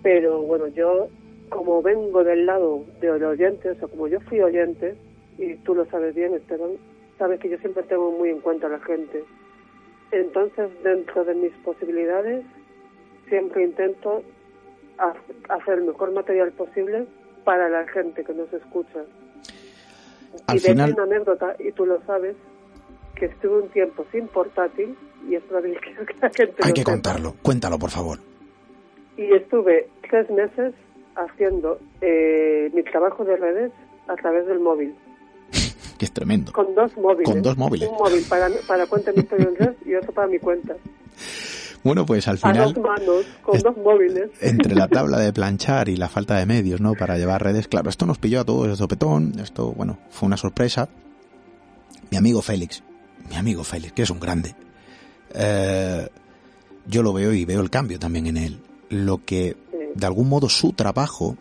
Pero bueno, yo como vengo del lado de los oyentes, o sea, como yo fui oyente, y tú lo sabes bien, Esteban, sabes que yo siempre tengo muy en cuenta a la gente. Entonces, dentro de mis posibilidades, siempre intento hacer el mejor material posible para la gente que nos escucha. Al y final... una anécdota, y tú lo sabes, que estuve un tiempo sin portátil, y esto que la gente Hay que contarlo, cuéntalo, por favor. Y estuve tres meses haciendo eh, mi trabajo de redes a través del móvil que es tremendo. Con dos móviles. Con dos móviles. Un móvil para, para cuenta de mi red y otro para mi cuenta. Bueno, pues al A final, dos manos, con dos móviles. entre la tabla de planchar y la falta de medios, ¿no? Para llevar redes, claro, esto nos pilló a todos de sopetón, esto, bueno, fue una sorpresa. Mi amigo Félix, mi amigo Félix, que es un grande, eh, yo lo veo y veo el cambio también en él. Lo que, de algún modo, su trabajo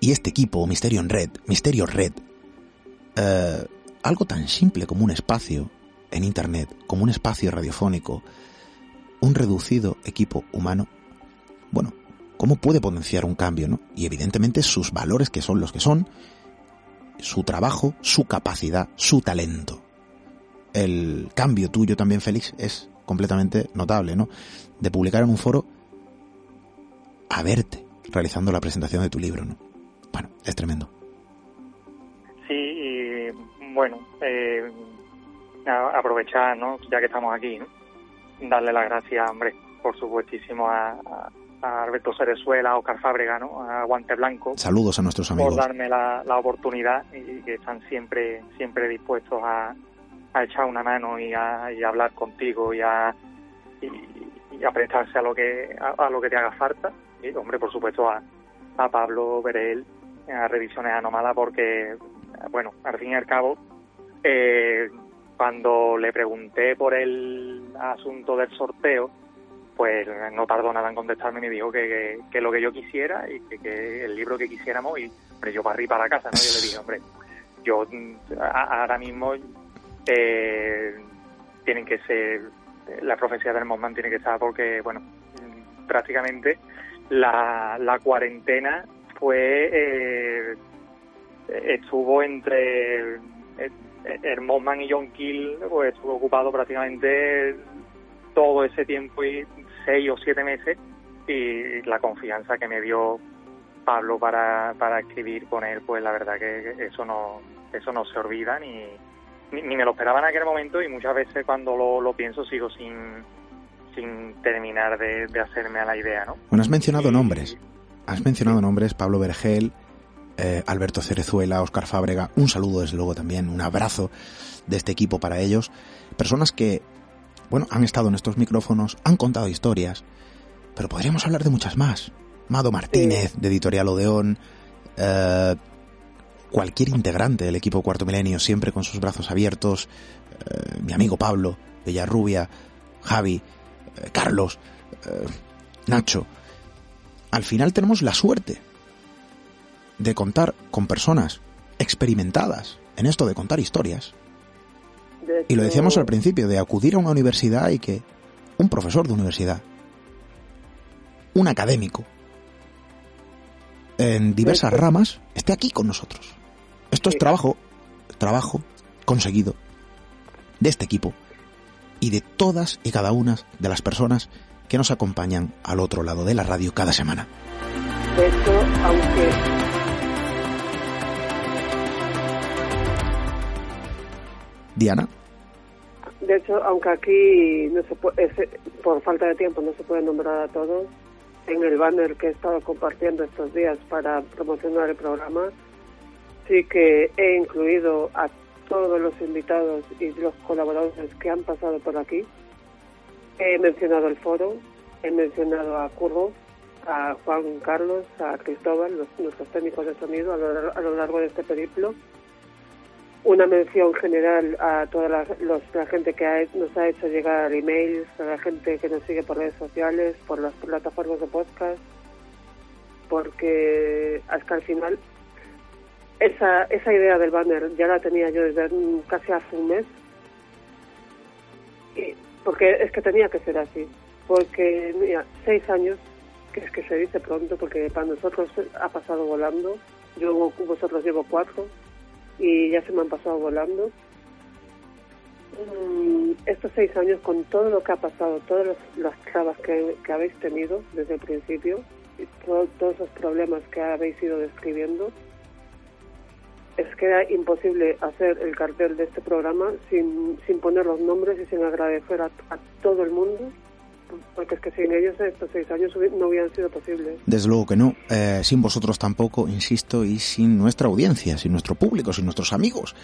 y este equipo, Misterio en Red, Misterio Red, eh, algo tan simple como un espacio en Internet, como un espacio radiofónico, un reducido equipo humano, bueno, ¿cómo puede potenciar un cambio, no? Y evidentemente sus valores que son los que son, su trabajo, su capacidad, su talento. El cambio tuyo también, Félix, es completamente notable, ¿no? De publicar en un foro a verte realizando la presentación de tu libro, ¿no? Bueno, es tremendo. Bueno, eh, a- aprovechar, ¿no? Ya que estamos aquí, ¿no? Darle las gracias, hombre, por supuestísimo a, a- a Alberto Cerezuela, a Oscar Fábrega, ¿no? A Guante Blanco, Saludos a nuestros por amigos. darme la, la oportunidad y que están siempre siempre dispuestos a, a echar una mano y a, y hablar contigo y a, y, y a prestarse a lo que a, a lo que te haga falta. Y, hombre, por supuesto, a, a Pablo Berel, a Revisiones Anómalas, porque, bueno, al fin y al cabo, eh, cuando le pregunté por el asunto del sorteo, pues no tardó nada en contestarme y me dijo que, que, lo que yo quisiera y que, que el libro que quisiéramos y hombre, yo arriba para casa, ¿no? Yo le dije, hombre, yo ahora mismo eh, tienen que ser, la profecía del Mossman tiene que estar porque, bueno, prácticamente la, la cuarentena fue, eh, estuvo entre eh, el Mossman y John Kill, pues estuvo ocupado prácticamente todo ese tiempo y seis o siete meses y la confianza que me dio Pablo para, para escribir con él, pues la verdad que eso no eso no se olvida ni, ni, ni me lo esperaba en aquel momento y muchas veces cuando lo, lo pienso sigo sin, sin terminar de, de hacerme a la idea, ¿no? Bueno, has mencionado Y- nombres. Has mencionado nombres, Pablo Vergel, eh, Alberto Cerezuela, Oscar Fábrega. Un saludo, desde luego, también, un abrazo de este equipo para ellos. Personas que, bueno, han estado en estos micrófonos, han contado historias, pero podríamos hablar de muchas más. Mado Martínez, de Editorial Odeón, eh, cualquier integrante del equipo Cuarto Milenio, siempre con sus brazos abiertos, eh, mi amigo Pablo, Villarrubia, Javi, Carlos, Nacho. Al final tenemos la suerte de contar con personas experimentadas en esto de contar historias. De Y lo decíamos al principio, de acudir a una universidad y que un profesor de universidad, un académico, en diversas ramas, esté aquí con nosotros. Esto es trabajo, trabajo conseguido de este equipo y de todas y cada una de las personas que nos acompañan al otro lado de la radio cada semana. De hecho, aunque Diana, De hecho, aunque aquí no se puede, por falta de tiempo no se puede nombrar a todos, en el banner que he estado compartiendo estos días para promocionar el programa, sí que he incluido a todos los invitados y los colaboradores que han pasado por aquí. He mencionado el foro, he mencionado a Curvo, a Juan Carlos, a Cristóbal, nuestros técnicos de sonido a lo, a lo largo de este periplo una mención general a toda la, los- la gente que ha- nos ha hecho llegar emails, a la gente que nos sigue por redes sociales, por las plataformas de podcast, porque hasta el final esa, esa idea del banner ya la tenía yo desde casi hace un mes, y- porque es que tenía que ser así, porque mira, seis años, que es que se dice pronto, porque para nosotros ha pasado volando, yo vosotros llevo cuatro, y ya se me han pasado volando. Mm, estos seis años, con todo lo que ha pasado, todas las, trabas que, habéis tenido desde el principio, y to- todos esos problemas que habéis ido describiendo, es que era imposible hacer el cartel de este programa sin, sin poner los nombres y sin agradecer a, a todo el mundo porque es que sin ellos estos seis años no hubieran sido posibles. Desde luego que no, eh, sin vosotros tampoco, insisto, y sin nuestra audiencia, sin nuestro público, sin nuestros amigos,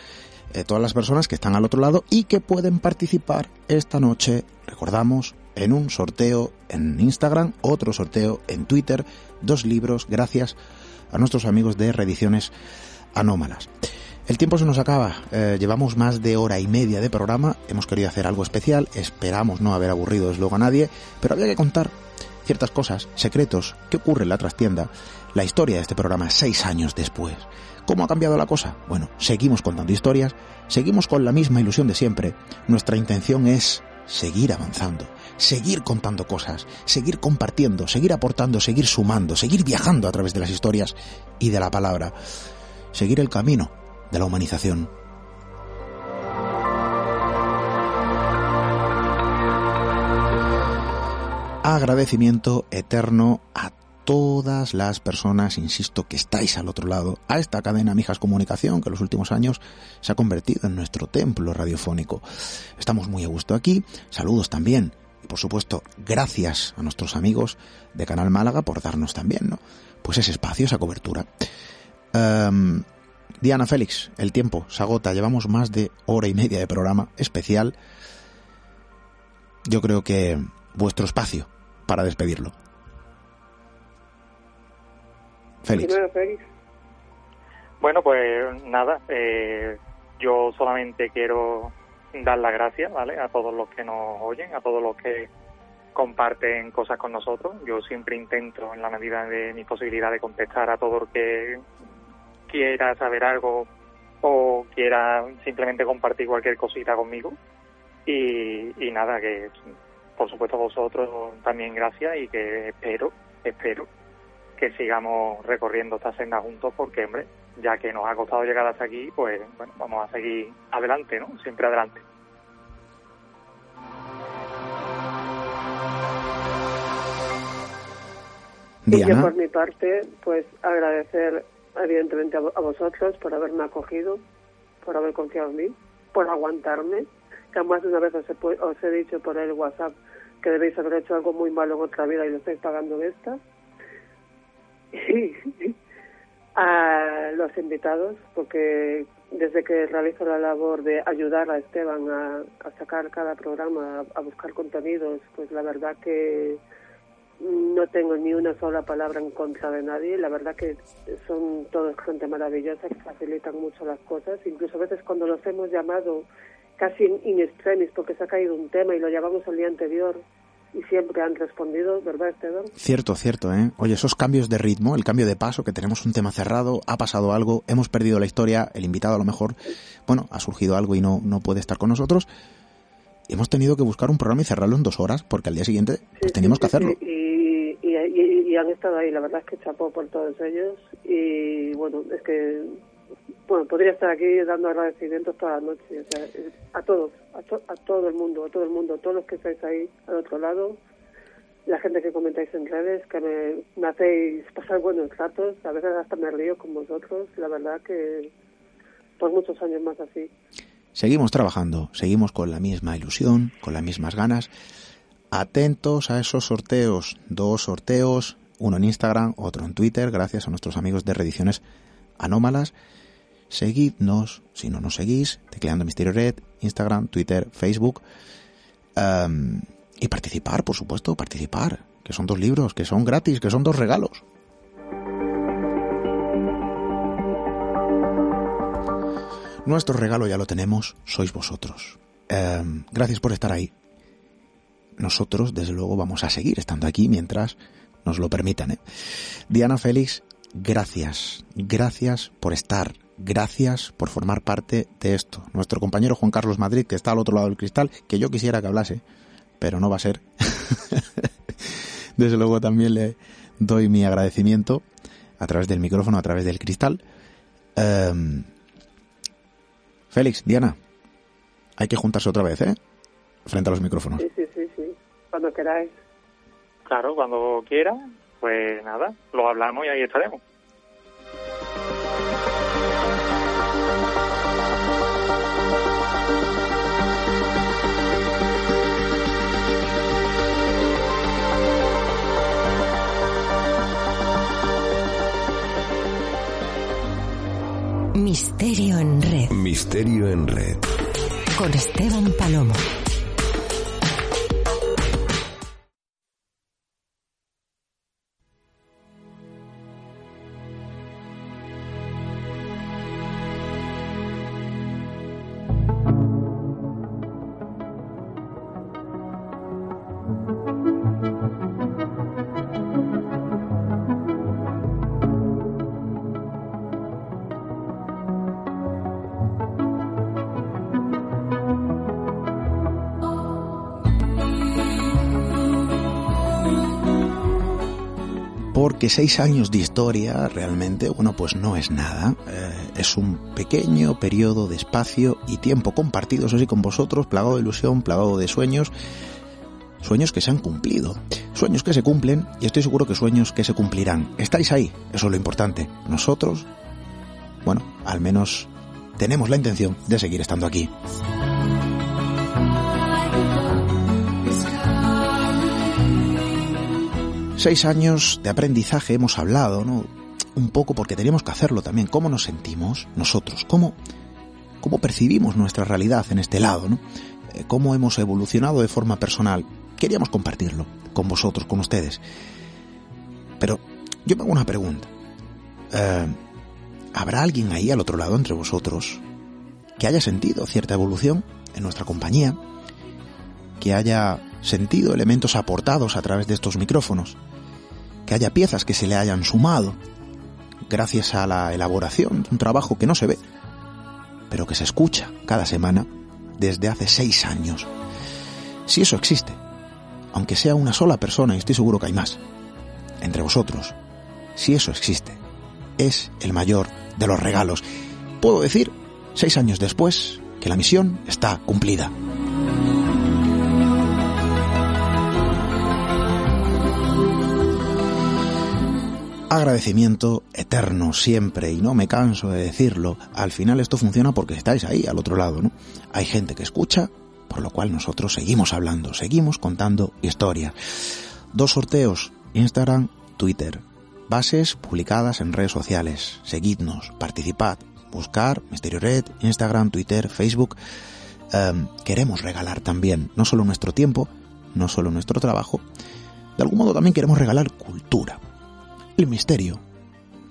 eh, todas las personas que están al otro lado y que pueden participar esta noche, recordamos, en un sorteo en Instagram, otro sorteo en Twitter, dos libros, gracias a nuestros amigos de Reediciones Anómalas. El tiempo se nos acaba, eh, llevamos más de hora y media de programa, hemos querido hacer algo especial, esperamos no haber aburrido desde luego a nadie, pero había que contar ciertas cosas, secretos, qué ocurre en la trastienda, la historia de este programa seis años después. ¿Cómo ha cambiado la cosa? Bueno, seguimos contando historias, seguimos con la misma ilusión de siempre. Nuestra intención es seguir avanzando, seguir contando cosas, seguir compartiendo, seguir aportando, seguir sumando, seguir viajando a través de las historias y de la palabra, seguir el camino de la humanización. Agradecimiento eterno a todas las personas, insisto, que estáis al otro lado, a esta cadena Mijas Comunicación que en los últimos años se ha convertido en nuestro templo radiofónico. Estamos muy a gusto aquí. Saludos también. Y por supuesto, gracias a nuestros amigos de Canal Málaga por darnos también, ¿no? Pues ese espacio, esa cobertura. Em, Diana Félix, el tiempo se agota. Llevamos más de hora y media de programa especial. Yo creo que vuestro espacio para despedirlo. Félix. Bueno, pues nada, eh, yo solamente quiero dar las gracias, ¿vale? A todos los que nos oyen, a todos los que comparten cosas con nosotros. Yo siempre intento, en la medida de mi posibilidad, de contestar a todo el que quiera saber algo o quiera simplemente compartir cualquier cosita conmigo. Y, y nada, que por supuesto vosotros también gracias y que espero, espero que sigamos recorriendo esta senda juntos porque, hombre, ya que nos ha costado llegar hasta aquí, pues bueno, vamos a seguir adelante, ¿no? Siempre adelante. Y yo por mi parte, pues agradecer evidentemente a vosotros por haberme acogido, por haber confiado en mí, por aguantarme, que más de una vez os he, os he dicho por el WhatsApp que debéis haber hecho algo muy malo en otra vida y lo estáis pagando en esta. A los invitados, porque desde que realizo la labor de ayudar a Esteban a, sacar cada programa, a, buscar contenidos, pues la verdad que no tengo ni una sola palabra en contra de nadie. La verdad que son todos gente maravillosa que facilitan mucho las cosas. Incluso a veces cuando los hemos llamado casi in extremis porque se ha caído un tema y lo llamamos el día anterior y siempre han respondido, ¿verdad, Esteban? Cierto, cierto, ¿eh? Oye, esos cambios de ritmo, el cambio de paso, que tenemos un tema cerrado, ha pasado algo, hemos perdido la historia, el invitado a lo mejor, bueno, ha surgido algo y no, no puede estar con nosotros. Hemos tenido que buscar un programa y cerrarlo en dos horas, porque al día siguiente pues, teníamos que hacerlo. Y, han estado ahí, la verdad es que chapó por todos ellos. Y bueno, es que bueno, podría estar aquí dando agradecimientos toda la noche, a todos, a, todo el mundo, a todo el mundo, a todos los que estáis ahí al otro lado, la gente que comentáis en redes, que me, hacéis pasar buenos ratos, a veces hasta me río con vosotros, la verdad que por muchos años más así. Seguimos trabajando, seguimos con la misma ilusión, con las mismas ganas. Atentos a esos sorteos, dos sorteos, uno en Instagram, otro en Twitter, gracias a nuestros amigos de Rediciones Anómalas seguidnos, si no nos seguís, tecleando Misterio Red, Instagram, Twitter, Facebook. Em, y participar, por supuesto, participar, que son dos libros, que son gratis, que son dos regalos. Nuestro regalo ya lo tenemos, sois vosotros. Em, gracias por estar ahí. Nosotros, desde luego, vamos a seguir estando aquí mientras nos lo permitan. ¿eh? Diana Félix, gracias, gracias por estar, gracias por formar parte de esto. Nuestro compañero Juan Carlos Madrid, que está al otro lado del cristal, que yo quisiera que hablase, pero no va a ser. Desde luego también le doy mi agradecimiento a través del micrófono, a través del cristal. Em, Félix, Diana, hay que juntarse otra vez, ¿eh? Frente a los micrófonos. Sí, sí, sí, sí. Cuando queráis. Claro, cuando quiera, pues nada, lo hablamos y ahí estaremos. Misterio en red. Misterio en red. Con Esteban Palomo. Porque seis años de historia realmente, bueno, pues no es nada. Eh, es un pequeño periodo de espacio y tiempo compartidos así con vosotros, plagado de ilusión, plagado de sueños, sueños que se han cumplido, sueños que se cumplen y estoy seguro que sueños que se cumplirán. Estáis ahí, eso es lo importante. Nosotros, bueno, al menos tenemos la intención de seguir estando aquí. Seis años de aprendizaje hemos hablado, ¿no? Un poco porque teníamos que hacerlo también. ¿Cómo nos sentimos nosotros? ¿Cómo, cómo percibimos nuestra realidad en este lado. Eh, ¿Cómo hemos evolucionado de forma personal? Queríamos compartirlo con vosotros, con ustedes. Pero yo me hago una pregunta. Eh, ¿Habrá alguien ahí al otro lado entre vosotros que haya sentido cierta evolución en nuestra compañía? Que haya sentido elementos aportados a través de estos micrófonos? Que haya piezas que se le hayan sumado gracias a la elaboración un trabajo que no se ve, pero que se escucha cada semana desde hace seis años. Si eso existe, aunque sea una sola persona, y estoy seguro que hay más, entre vosotros, si eso existe, es el mayor de los regalos. Puedo decir, seis años después, que la misión está cumplida. Agradecimiento eterno siempre y no me canso de decirlo. Al final esto funciona porque estáis ahí al otro lado, ¿no? Hay gente que escucha, por lo cual nosotros seguimos hablando, seguimos contando historias. Dos sorteos, Instagram, Twitter. Bases publicadas en redes sociales. Seguidnos, participad, buscar Misterio Red, Instagram, Twitter, Facebook. Em, queremos regalar también no solo nuestro tiempo, no solo nuestro trabajo, de algún modo también queremos regalar cultura el misterio,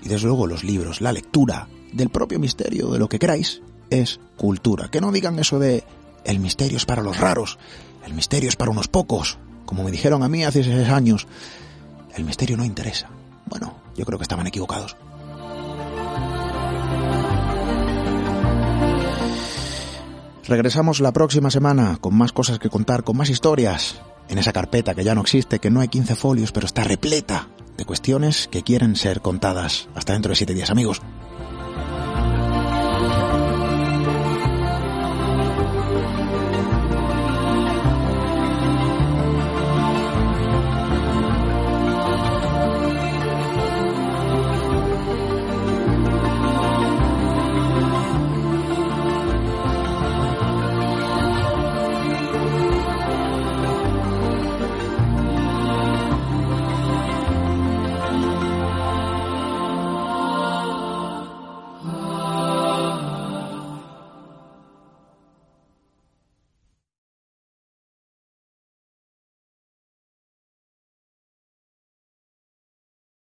y desde luego los libros, la lectura del propio misterio, de lo que queráis, es cultura. Que no digan eso de el misterio es para los raros, el misterio es para unos pocos, como me dijeron a mí hace seis años. El misterio no interesa. Bueno, yo creo que estaban equivocados. Regresamos la próxima semana con más cosas que contar, con más historias, en esa carpeta que ya no existe, que no hay 15 folios, pero está repleta de cuestiones que quieren ser contadas. Hasta dentro de siete días, amigos.